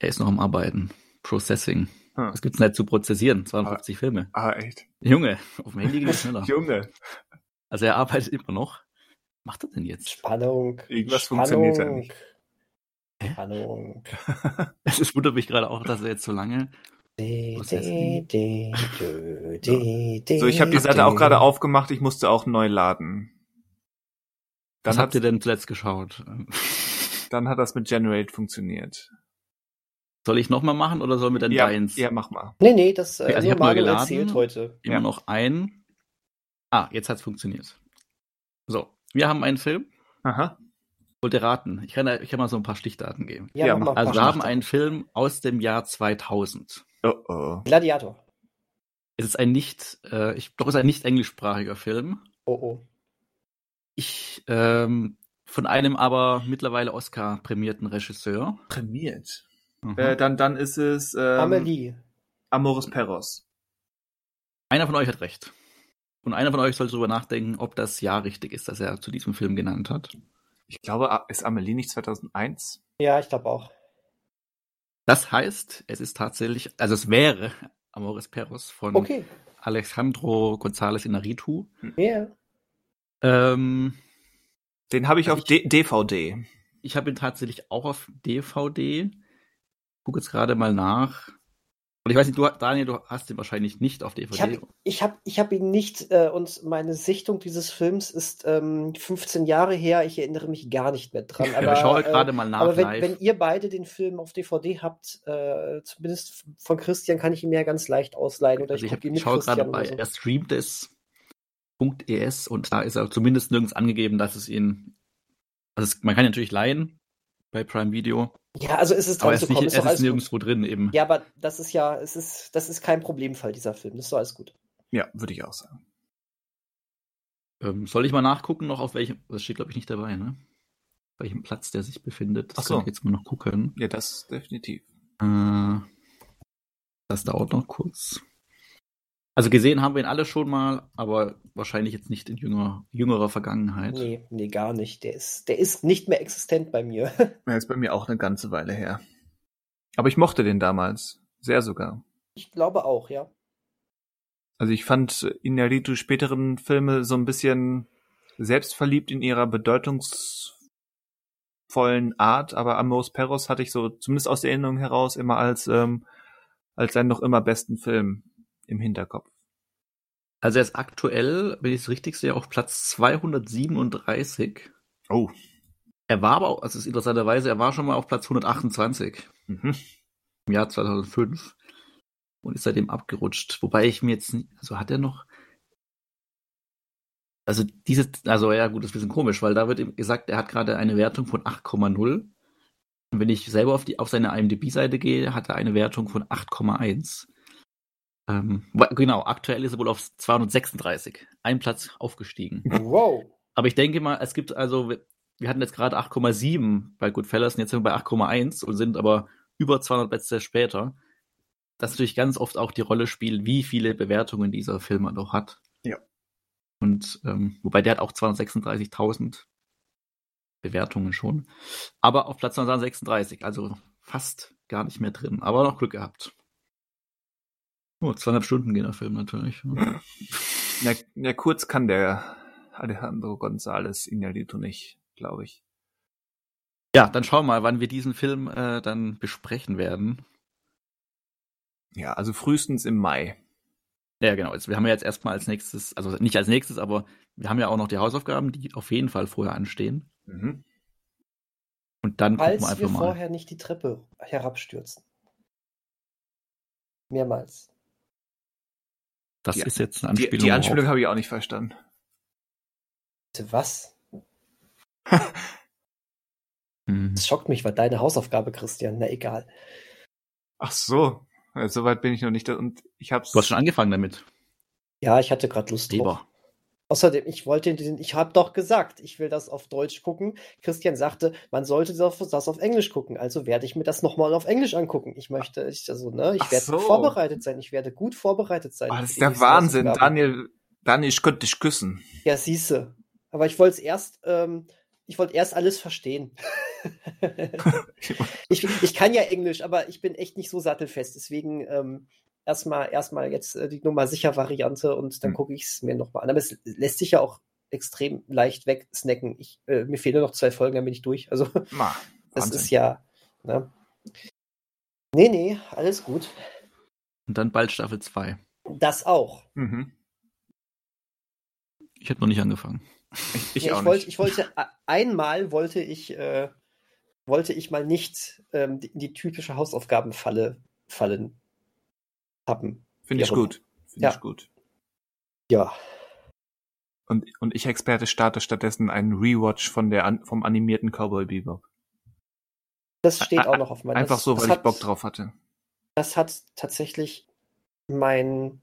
Er ist noch am Arbeiten. Processing. Hm. Was gibt's denn da zu prozessieren? 52 Filme. Ah, echt. Junge, auf dem Handy geht es (laughs) schneller. Junge. Also er arbeitet immer noch. Was macht er denn jetzt? Spannung. Irgendwas Spannung. funktioniert ja nicht. Spannung. (laughs) Es wundert mich gerade auch, dass er jetzt so lange. De, Was de, de, So, ich habe die Seite auch gerade aufgemacht, ich musste auch neu laden. Was Dann habt ihr denn zuletzt geschaut? dann hat das mit Generate funktioniert. Soll ich nochmal machen oder sollen wir denn ja, deins? ja, mach mal. Nee, nee, das äh, also ich nur Manuel geladen. erzählt heute. Immer Ja. noch ein. Ah, jetzt hat's funktioniert. So, wir haben einen Film. Aha. Wollt ihr raten? Ich kann, ich kann mal so ein paar Stichdaten geben. Ja, Ja, mach mal ein Also wir haben einen Film aus dem Jahr 2000. Oh oh. Gladiator. Es ist ein nicht, äh, ich, doch es ist ein nicht englischsprachiger Film. Oh, oh. Ich, ähm, von einem aber mittlerweile Oscar-prämierten Regisseur. Prämiert. Mhm. Äh, dann, dann ist es ähm, Amelie. Amoris Perros. Einer von euch hat recht. Und einer von euch soll darüber nachdenken, ob das Jahr richtig ist, das er zu diesem Film genannt hat. Ich glaube, ist Amelie nicht 2001? Ja, ich glaube auch. Das heißt, es ist tatsächlich, also es wäre Amores Perros von Okay. Alejandro González Inarritu. Ja. Ähm, Den habe ich Also auf D DVD. ich habe ihn tatsächlich auch auf DVD. Guck jetzt gerade mal nach. Und ich weiß nicht, du, Daniel, du hast ihn wahrscheinlich nicht auf DVD. Ich habe ich hab, ich hab ihn nicht äh, und meine Sichtung dieses Films ist ähm, 15 Jahre her. Ich erinnere mich gar nicht mehr dran. (laughs) Ja, Aber, ich schaue äh, gerade mal nach aber wenn, wenn ihr beide den Film auf DVD habt, äh, zumindest von Christian, kann ich ihn mir ja ganz leicht ausleihen. Oder also ich, ich gucke ich schaue gerade bei, so. er streamt es.es und da ist er zumindest nirgends angegeben, dass es ihn, also es, man kann ihn natürlich leihen bei Prime Video, Ja, also ist es aber dran es zu ist, nicht, kommen. es Ist ist alles gut. nirgendwo drin eben. Ja, aber das ist ja, es ist, das ist kein Problemfall, dieser Film. Das ist doch alles gut. Ja, würde ich auch sagen. Ähm, soll ich mal nachgucken noch auf welchem, das steht glaube ich nicht dabei, ne? Auf welchem Platz der sich befindet. Das Ach so. kann ich jetzt mal noch gucken. Ja, das definitiv. Äh, das dauert noch kurz. Also gesehen haben wir ihn alle schon mal, aber wahrscheinlich jetzt nicht in jünger, jüngerer Vergangenheit. Nee, nee, gar nicht. Der ist, der ist nicht mehr existent bei mir. (laughs) Ja, ist bei mir auch eine ganze Weile her. Aber ich mochte den damals. Sehr sogar. Ich glaube auch, ja. Also ich fand Inarritu späteren Filme so ein bisschen selbstverliebt in ihrer bedeutungsvollen Art, aber Amoris Perros hatte ich so zumindest aus der Erinnerung heraus immer als ähm, als seinen noch immer besten Film im Hinterkopf. Also er ist aktuell, wenn ich es richtig sehe, auf Platz 237. Oh. Er war aber auch, also es ist interessanterweise, er war schon mal auf Platz 128 Mhm. im Jahr 2005 und ist seitdem abgerutscht. Wobei ich mir jetzt, nicht- also hat er noch, also diese, also ja gut, das ist ein bisschen komisch, weil da wird ihm gesagt, er hat gerade eine Wertung von 8,0. Und wenn ich selber auf, die, auf seine IMDb-Seite gehe, hat er eine Wertung von 8,1. Ähm, genau, aktuell ist er wohl auf 236. Ein Platz aufgestiegen. Wow. Aber ich denke mal, es gibt also, wir hatten jetzt gerade 8,7 bei Goodfellas und jetzt sind wir bei 8,1 und sind aber über 200 Plätze später. Das natürlich ganz oft auch die Rolle spielt, wie viele Bewertungen dieser Film noch hat. Ja. Und ähm, wobei der hat auch 236.000 Bewertungen schon. Aber auf Platz 236, also fast gar nicht mehr drin. Aber noch Glück gehabt. Oh, zweieinhalb Stunden gehen der Film natürlich. Ja, (clears throat) ja, kurz kann der Alejandro González Inarritu nicht, glaube ich. Ja, dann schauen wir mal, wann wir diesen Film äh, dann besprechen werden. Ja, also frühestens im Mai. Ja, genau. Jetzt, wir haben ja jetzt erstmal als nächstes, also nicht als nächstes, aber wir haben ja auch noch die Hausaufgaben, die auf jeden Fall vorher anstehen. Mhm. Und dann Falls gucken wir wir einfach mal. vorher nicht die Treppe herabstürzen. Mehrmals. Das Die- ist jetzt eine Die, Anspielung. die Anspielung worauf- habe ich auch nicht verstanden. Bitte was? (laughs) Mhm. Das schockt mich, war deine Hausaufgabe, Christian. Na egal. Ach so. Soweit bin ich noch nicht. da- Und ich hab's. Du hast schon angefangen damit. Ja, ich hatte gerade Lust drauf. Außerdem, ich wollte den, ich habe doch gesagt, ich will das auf Deutsch gucken. Christian sagte, man sollte das, auf Englisch gucken. Also werde ich mir das nochmal auf Englisch angucken. Ich möchte, ich, also, ne, ich Ach werde so. vorbereitet sein. Ich werde gut vorbereitet sein. Oh, das ist der Wahnsinn. Daniel, Daniel, ich könnte dich küssen. Ja, siehste. Aber ich wollte es erst, ähm, ich wollte erst alles verstehen. (laughs) (laughs) ich, ich kann ja Englisch, aber ich bin echt nicht so sattelfest. Deswegen ähm, erstmal erstmal jetzt äh, die Nummer sicher Variante und dann Hm. gucke ich es mir nochmal an. Aber es lässt sich ja auch extrem leicht wegsnacken. Ich, äh, mir fehlen noch zwei Folgen, dann bin ich durch. Also (laughs) Ma, das ist ja. Ne? Nee, nee, alles gut. Und dann bald Staffel 2. Das auch. Mhm. Ich hätte noch nicht angefangen. (laughs) Ich, ich Ja, auch wollte, ich wollte einmal wollte ich äh, wollte ich mal nicht ähm, die, in die typische Hausaufgabenfalle fallen haben. Finde ich gut. Finde Ja. ich gut. Ja, Und, und ich Experte starte stattdessen einen Rewatch von der vom animierten Cowboy Bebop. das steht auch noch auf meiner Einfach so, weil hat, ich Bock drauf hatte. Das hat tatsächlich mein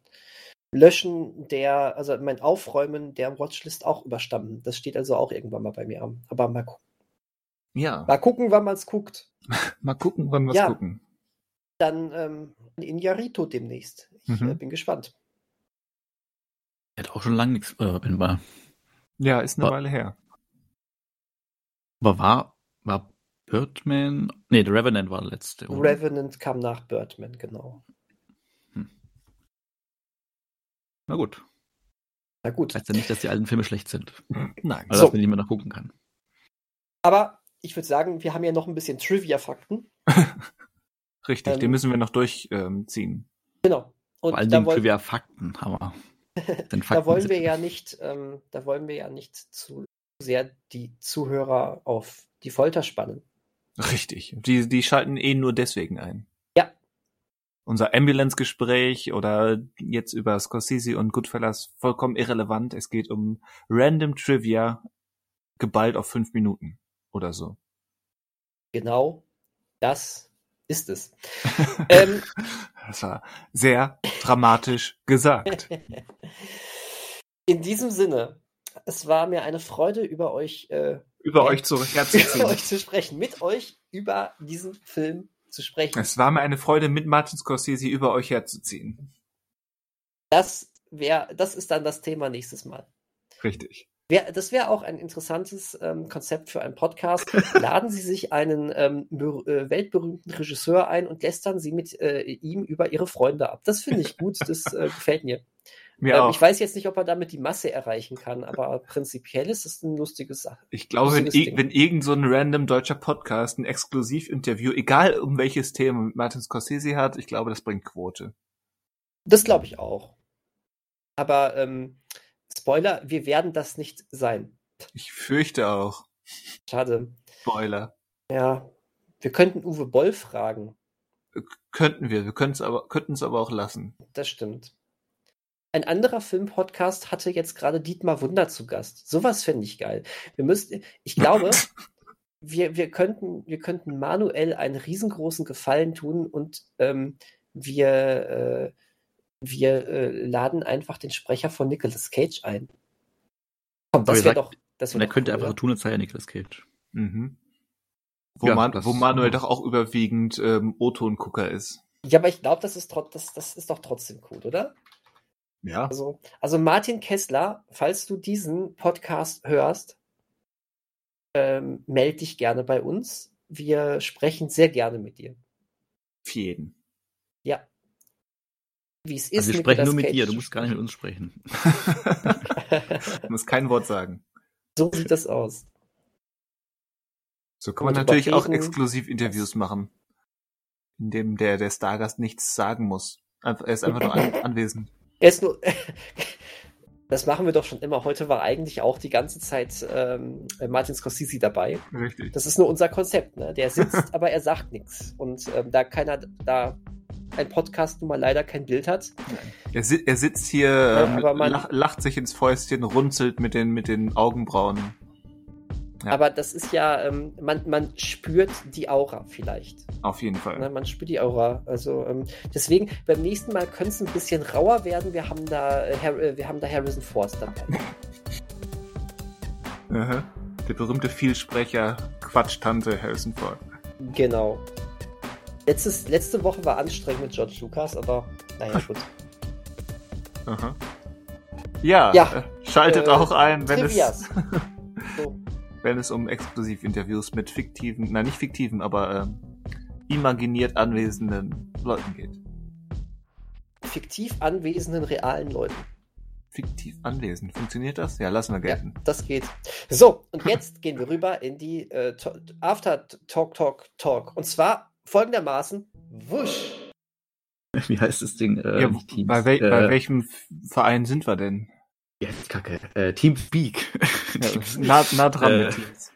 Löschen der, also mein Aufräumen der Watchlist auch überstanden. Das steht also auch irgendwann mal bei mir an. Aber mal gucken. Ja. Mal gucken, wann man es guckt. (laughs) Mal gucken, wann wir Ja. gucken. Dann ähm, in Yarito demnächst. Ich Mhm. äh, bin gespannt. Er hat auch schon lange nichts. Äh, wenn war, Ja, ist eine Wa- Weile her. aber war, war Birdman. Nee, The Revenant war der letzte. oder? Revenant kam nach Birdman, genau. Na gut. Na gut. Heißt ja nicht, dass die alten Filme schlecht sind. Nein. Also, So. dass man nicht mehr noch gucken kann. Aber ich würde sagen, wir haben ja noch ein bisschen Trivia-Fakten. (laughs) Richtig, ähm, den müssen wir noch durchziehen. Ähm. Genau. Und Vor allen da, Dingen woll Trivia Fakten, aber. (laughs) Denn da Fakten wollen sind- wir ja nicht, ähm, da wollen wir ja nicht zu sehr die Zuhörer auf die Folter spannen. Richtig. Die, die schalten eh nur deswegen ein. Ja. Unser Ambulance-Gespräch oder jetzt über Scorsese und Goodfellas vollkommen irrelevant. Es geht um random Trivia geballt auf fünf Minuten oder so. Genau das ist es. ähm, (laughs) Das war sehr dramatisch gesagt. (laughs) in diesem Sinne, es war mir eine Freude, über euch, äh, Über euch zu (laughs) über euch zu sprechen, mit euch über diesen Film zu sprechen. Es war mir eine Freude, mit Martin Scorsese über euch herzuziehen. Das wäre, das ist dann das Thema nächstes Mal. Richtig. Wär, das wäre auch ein interessantes ähm, Konzept für einen Podcast. (laughs) Laden Sie sich einen ähm, äh, weltberühmten Regisseur ein und lästern Sie mit äh, ihm über Ihre Freunde ab. Das finde ich gut, das äh, (laughs) gefällt mir. Mir Ähm, ich weiß jetzt nicht, ob er damit die Masse erreichen kann, aber prinzipiell ist es eine lustige Sache. Ich glaube, wenn, Ding. wenn irgend so ein random deutscher Podcast ein Exklusivinterview, egal um welches Thema mit Martin Scorsese hat, ich glaube, das bringt Quote. Das glaube ich auch. Aber ähm, Spoiler, wir werden das nicht sein. Ich fürchte auch. Schade. Spoiler. Ja, wir könnten Uwe Boll fragen. Könnten wir, wir könnten es aber, aber auch lassen. Das stimmt. Ein anderer Filmpodcast hatte jetzt gerade Dietmar Wunder zu Gast. Sowas fände ich geil. Wir müssten, ich glaube, (laughs) wir, wir, könnten, wir könnten manuell einen riesengroßen Gefallen tun und ähm, wir, äh, wir äh, laden einfach den Sprecher von Nicolas Cage ein. Komm, das wäre doch. Das Und wär er könnte doch einfach cool, so tun, als sei er Nicolas Cage. Mhm. Wo, Ja, man, wo Manuel doch auch überwiegend ähm, O-Ton-Gucker ist. Ja, aber ich glaube, das, ist das, das ist doch trotzdem cool, oder? Ja. Also, also Martin Kessler, falls du diesen Podcast hörst, ähm, melde dich gerne bei uns. Wir sprechen sehr gerne mit dir. Für jeden. Ja. Wie es ist. Also wir sprechen Nicolas nur mit Cage dir, du musst gar nicht mit uns sprechen. (laughs) du musst kein Wort sagen. so sieht das aus. So kann man natürlich auch überreden- Exklusivinterviews machen. in dem der, der Stargast nichts sagen muss. Er ist einfach nur an, (laughs) anwesend. Er ist nur. (laughs) Das machen wir doch schon immer. Heute war eigentlich auch die ganze Zeit ähm, Martin Scorsese dabei. Richtig. Das ist nur unser Konzept. Ne? Der sitzt, aber er sagt nichts. Und ähm, da keiner, da ein Podcast nun mal leider kein Bild hat. Er, si er sitzt hier, Ja, ähm, man- lach, lacht sich ins Fäustchen, runzelt mit den, mit den Augenbrauen. Ja. Aber das ist ja, ähm, man, man spürt die Aura vielleicht. Auf jeden Fall. Ne? Man spürt die Aura. Also ähm, deswegen, beim nächsten Mal könnte es ein bisschen rauer werden. Wir haben da, äh, äh, wir haben da Harrison dabei. (laughs) Aha. Der berühmte Vielsprecher Quatsch-Tante Harrison Ford. genau. Letztes, letzte Woche war anstrengend mit George Lucas, aber naja, gut. (laughs) Aha. Ja, Ja, äh, schaltet äh, auch ein, wenn Trivias. es, (laughs) So. wenn es um Exklusivinterviews mit fiktiven, nein, nicht fiktiven, aber ähm, imaginiert anwesenden Leuten geht. Fiktiv anwesenden realen Leuten. Fiktiv anwesend. Funktioniert das? Ja, lassen wir Ja, gelten. das geht. So, und jetzt gehen wir rüber in die äh, After Talk Talk Talk. Und zwar folgendermaßen: Wusch. Wie heißt das Ding? Äh, ja, nicht Teams. bei, wel äh, bei welchem Verein sind wir denn? Ja, Kacke. Äh, Team Speak. (laughs) Ja, nah, nah dran Äh, mit Teams.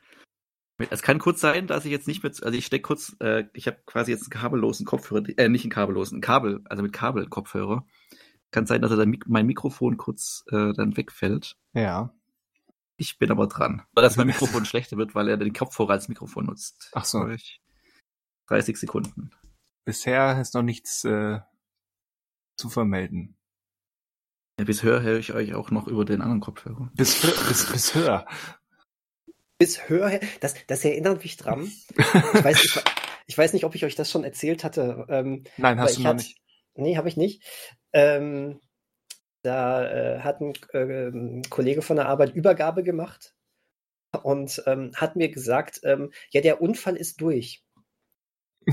Es kann kurz sein, dass ich jetzt nicht mehr, also ich stecke kurz, äh, ich habe quasi jetzt einen kabellosen Kopfhörer, äh, nicht einen kabellosen, ein Kabel, also mit Kabelkopfhörer. Kann sein, dass er dann Mik mein Mikrofon kurz äh, dann wegfällt. Ja. Ich bin aber dran. (laughs) Oder dass mein Mikrofon schlechter wird, weil er den Kopfhörer als Mikrofon nutzt. Ach so. Ich- 30 Sekunden. Bisher ist noch nichts äh, zu vermelden. Ja, bisher höre ich euch auch noch über den anderen Kopfhörer. Bis, bis, bis höher. Bis höher. Das, das erinnert mich dran. Ich weiß, ich, ich weiß nicht, ob ich euch das schon erzählt hatte. Ähm, Nein, hast ich du noch hatte- nicht. Nee, habe ich nicht. Ähm, da äh, hat ein ähm, Kollege von der Arbeit Übergabe gemacht und ähm, hat mir gesagt, ähm, ja, der Unfall ist durch.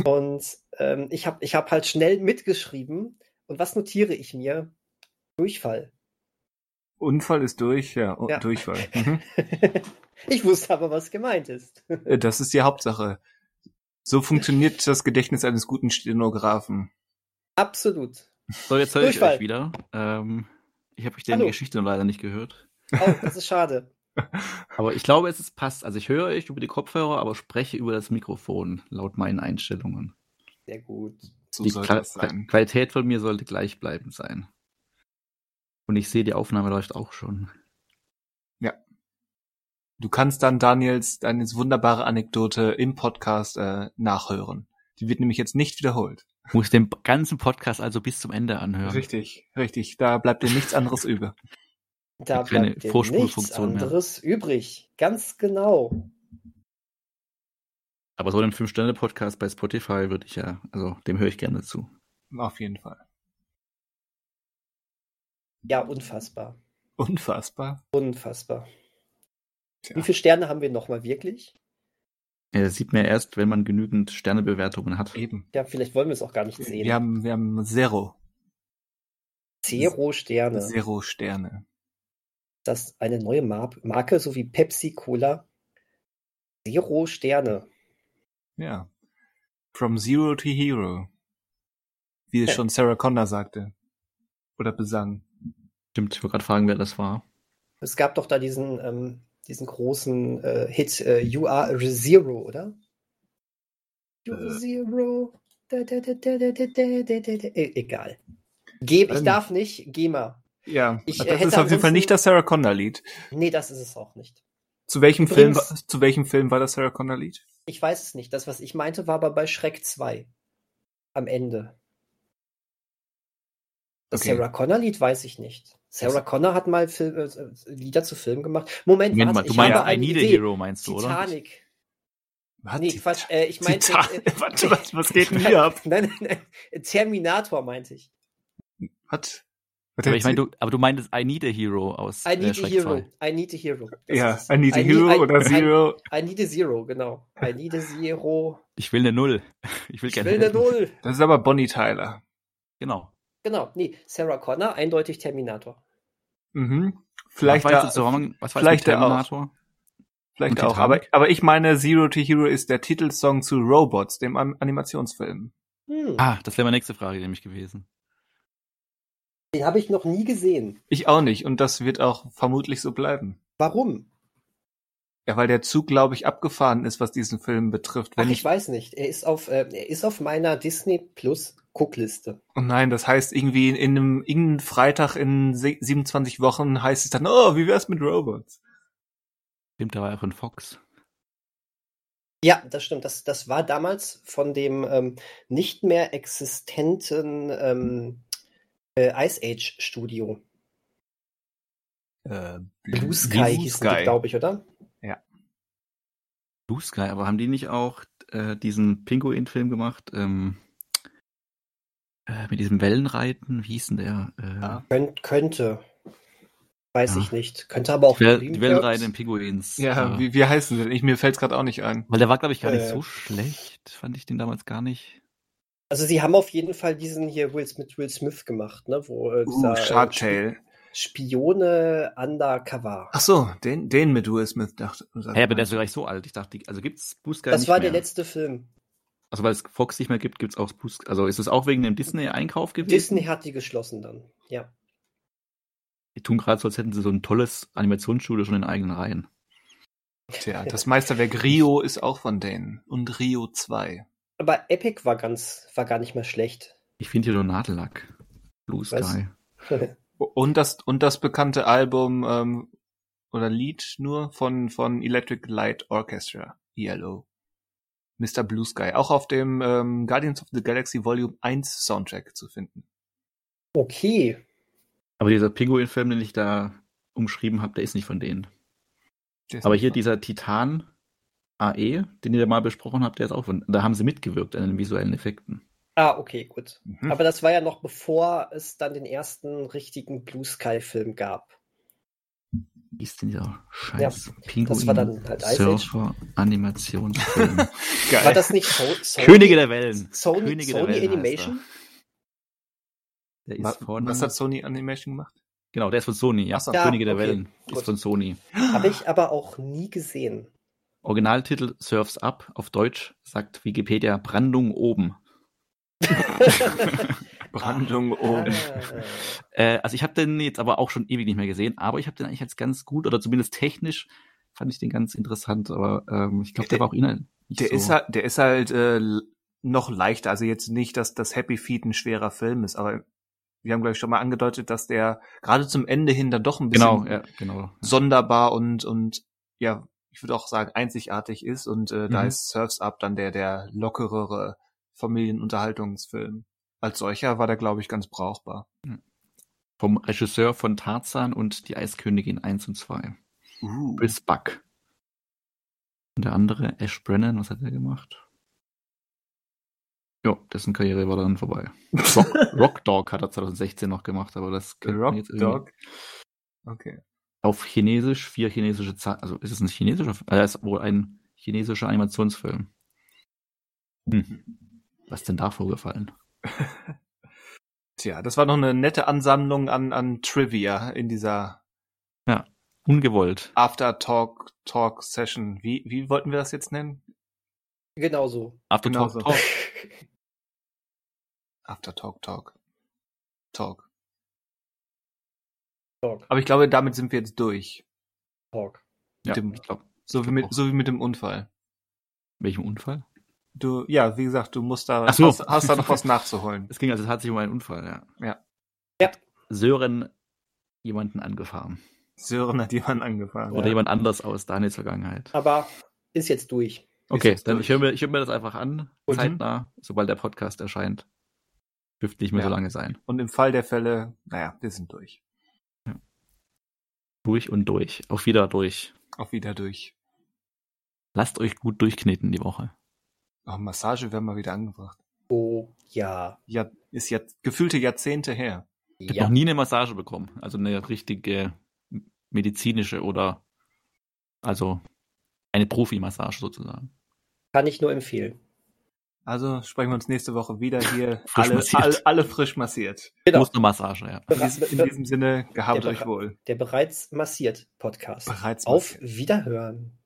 Und ähm, ich habe ich hab halt schnell mitgeschrieben. Und was notiere ich mir? Durchfall. Unfall ist durch, ja, oh, Ja. Durchfall. (laughs) Mhm. ich wusste aber, was gemeint ist. Äh, Das ist die Hauptsache. So funktioniert das Gedächtnis eines guten Stenografen. Absolut. So, jetzt höre ich Durchfall. euch wieder. Ähm, ich habe euch die Hallo. Geschichte leider nicht gehört. Oh, das ist schade. Aber ich glaube, es ist passt. Also ich höre euch über die Kopfhörer, aber spreche über das Mikrofon, laut meinen Einstellungen. Sehr gut. So die soll Kla das sein. Qualität von mir sollte gleichbleibend sein. Und ich sehe, die Aufnahme läuft auch schon. Du kannst dann Daniels, Daniels wunderbare Anekdote im Podcast äh, nachhören. Die wird nämlich jetzt nicht wiederholt. Muss den ganzen Podcast also bis zum Ende anhören. Richtig, richtig. Da bleibt dir nichts anderes über. (laughs) Da Keine bleibt dir nichts Vorspulfunktion mehr. anderes übrig. Ganz genau. Aber so einen 5-Sterne-Podcast bei Spotify würde ich ja, also dem höre ich gerne zu. Auf jeden Fall. Ja, unfassbar. Unfassbar. Unfassbar. Tja. Wie viele Sterne haben wir nochmal wirklich? Er sieht man erst, wenn man genügend Sternebewertungen hat. Eben. Ja, vielleicht wollen wir es auch gar nicht sehen. Wir haben, wir haben Zero. Zero Sterne. Zero Sterne dass eine neue Marke sowie Pepsi Cola Zero Sterne. Ja. From Zero to Hero. Wie es ja. schon Sarah Connor sagte. Oder besang. Stimmt, ich wollte gerade fragen, wer das war. Es gab doch da diesen, ähm, diesen großen äh, Hit äh, You Are Zero, oder? You are äh. Zero. Da, da, da, e-, egal. Geb, ich ähm. darf nicht, geh mal. Ja, Ich, das äh, ist auf jeden Fall nicht das Sarah Connor Lied. Nee, das ist es auch nicht. Zu welchem Film, Übrigens- zu welchem Film war das Sarah Connor Lied? Ich weiß es nicht. Das, was ich meinte, war aber bei Shrek 2. Am Ende. Das Okay. Sarah Connor Lied weiß ich nicht. Sarah Connor hat mal Film, äh, Lieder zu Filmen gemacht. Moment, Moment mal, warte, du meinst habe I Need a. Hero, meinst du, oder? Titanic. Was? Nee, Quatsch. Äh, ich meinte. Äh, (laughs) Warte, was, was geht denn hier (laughs) ab? nein, nein, nein. Terminator meinte ich. Was? Aber ich meine, du, aber du meintest I Need a Hero aus I äh, need a Shrek Hero. 2. I need a hero. Das Ja, ist. I need a I hero need- oder I- zero. I need a Zero, genau. I need a Zero. Ich will eine Null. (laughs) Ich will Ich gerne will eine. Null. Das ist aber Bonnie Tyler. Genau. Genau. Nee, Sarah Connor, eindeutig Terminator. Mhm. Vielleicht, was da, jetzt, Zusammenhang- was war vielleicht jetzt mit der auch. Terminator? vielleicht auch. Aber, aber ich meine, Zero to Hero ist der Titelsong zu Robots, dem An Animationsfilm. Hm. Ah, das wäre meine nächste Frage nämlich gewesen. Den habe ich noch nie gesehen. Ich auch nicht. Und das wird auch vermutlich so bleiben. Warum? Ja, weil der Zug, glaube ich, abgefahren ist, was diesen Film betrifft. Ach, Wenn ich weiß nicht. Er ist auf, äh, er ist auf meiner Disney Plus Guckliste. Oh nein, das heißt irgendwie in, in einem irgendeinem Freitag in se- 27 Wochen heißt es dann, oh, wie wär's mit Robots? Stimmt, da war ja von Fox. Ja, das stimmt. Das, das war damals von dem ähm, nicht mehr existenten ähm, äh, Ice Age Studio. Äh, Blue Sky hießen die, glaube ich, oder? Blue Sky, aber haben die nicht auch äh, diesen Pinguin-Film gemacht? Ähm, äh, mit diesem Wellenreiten? Wie hieß denn der? Äh, Ja. Könnt, könnte. Weiß Ja. ich nicht. Könnte aber auch die, Wellenreiten in Pinguins. Ja, äh, wie, wie heißen sie denn? Ich, mir fällt's gerade auch nicht ein. weil der war, glaube ich, gar nicht Äh. so schlecht. Fand ich den damals gar nicht. Also sie haben auf jeden Fall diesen hier Will mit Will Smith gemacht, ne? Wo äh, dieser Uh, Shark Tale. Spione undercover. Ach so, den, den mit Will Smith dachte. Hä, aber der ist ja gleich so alt. Ich dachte, die- also gibt's Blue Sky das nicht war mehr? der letzte Film. Also weil es Fox nicht mehr gibt, gibt's auch Sky. Also ist es auch wegen dem Disney-Einkauf gewesen? Disney hat die geschlossen dann. Ja. Die tun gerade so, als hätten sie so ein tolles Animationsstudio schon in eigenen Reihen. Tja, das Meisterwerk Rio ist auch von denen. Und Rio 2. Aber Epic war ganz, war gar nicht mehr schlecht. Ich finde hier nur Nadellack. Blue Was? Sky. (laughs) Und das, und das bekannte Album, ähm, oder Lied nur von, von Electric Light Orchestra, ELO. Mr. Blue Sky. Auch auf dem ähm, Guardians of the Galaxy Volume 1 Soundtrack zu finden. okay. Aber dieser Pinguin-Film, den ich da umschrieben habe, der ist nicht von denen. Aber hier dieser Titan AE, den ihr mal besprochen habt, der ist auch von. Da haben sie mitgewirkt an den visuellen Effekten. Ah, okay, gut. Mhm. Aber das war ja noch bevor es dann den ersten richtigen Blue Sky Film gab. Wie ist denn dieser scheiß Pinguin das war dann halt Ice. Surfer Animationsfilm? (laughs) Geil. War das nicht so Sony? Könige der Wellen. Sony, Könige der Sony Wellen heißt Animation? Der ist von. Was hat Sony Animation gemacht? genau, der ist von Sony, ja. Ach so. Ja, Könige der okay, Wellen gut. ist von Sony. Habe ich aber auch nie gesehen. Originaltitel Surfs Up auf Deutsch sagt Wikipedia Brandung oben. (laughs) Brandung oben. Äh, also ich habe den jetzt aber auch schon ewig nicht mehr gesehen, aber ich habe den eigentlich als ganz gut oder zumindest technisch fand ich den ganz interessant, aber ähm, ich glaube, der Der- war auch inhaltlich Der so. ist halt, der ist halt äh, noch leichter. Also jetzt nicht, dass das Happy Feet ein schwerer Film ist, aber wir haben, glaube ich, schon mal angedeutet, dass der gerade zum Ende hin dann doch ein bisschen genau, ja, genau. sonderbar und, und ja, ich würde auch sagen, einzigartig ist. Und äh, da Mhm. ist Surfs Up dann der, der lockerere Familienunterhaltungsfilm. Als solcher war der, glaube ich, ganz brauchbar. Vom Regisseur von Tarzan und die Eiskönigin 1 und 2. Uh. Chris Buck. Und der andere, Ash Brennan, was hat er gemacht? Ja, dessen Karriere war dann vorbei. (laughs) Rock, Rock Dog hat er 2016 noch gemacht, aber das kennt man Rock jetzt irgendwie. Dog. Okay. Auf Chinesisch, vier chinesische Zahlen. Also ist es ein chinesischer Film? Er ist wohl ein chinesischer Animationsfilm. Hm. Was denn da vorgefallen? (laughs) Tja, das war noch eine nette Ansammlung an, an Trivia in dieser Ungewollt. After-Talk-Talk-Session. Wie, wie wollten wir das jetzt nennen? genau so. After Genau Talk so. Talk. (laughs) After-Talk-Talk. Talk. Talk, Aber ich glaube, damit sind wir jetzt durch. Talk. Ja, dem- ich glaube. So wie mit, so wie mit dem Unfall. Welchem Unfall? Du, ja, wie gesagt, du musst da, Ach so. hast, hast da noch was (laughs) nachzuholen. Es ging also tatsächlich um einen Unfall, ja. Ja. Ja. Sören jemanden angefahren. Sören hat jemanden angefahren. Oder jemand anders aus Daniels Vergangenheit. Aber ist jetzt durch. Okay, jetzt dann durch. ich höre mir, ich hör mir das einfach an, Mhm. zeitnah, sobald der Podcast erscheint. Dürfte nicht mehr Ja. so lange sein. Und im Fall der Fälle, naja, wir sind durch. Durch und durch. Auf wieder durch. Auch wieder durch. Lasst euch gut durchkneten die Woche. Oh, Massage werden mal wieder angebracht. Oh ja. Ja, ist jetzt gefühlte Jahrzehnte her. Ich habe Ja. noch nie eine Massage bekommen. Also eine richtige medizinische oder also eine Profimassage sozusagen. Kann ich nur empfehlen. Also sprechen wir uns nächste Woche wieder hier. (laughs) Frisch alle, alle, alle frisch massiert. Genau. Ostermassage, ja. In diesem, in diesem Sinne, gehabt Der euch wohl. Der bereits massiert Podcast. Bereits Auf massiert. Wiederhören.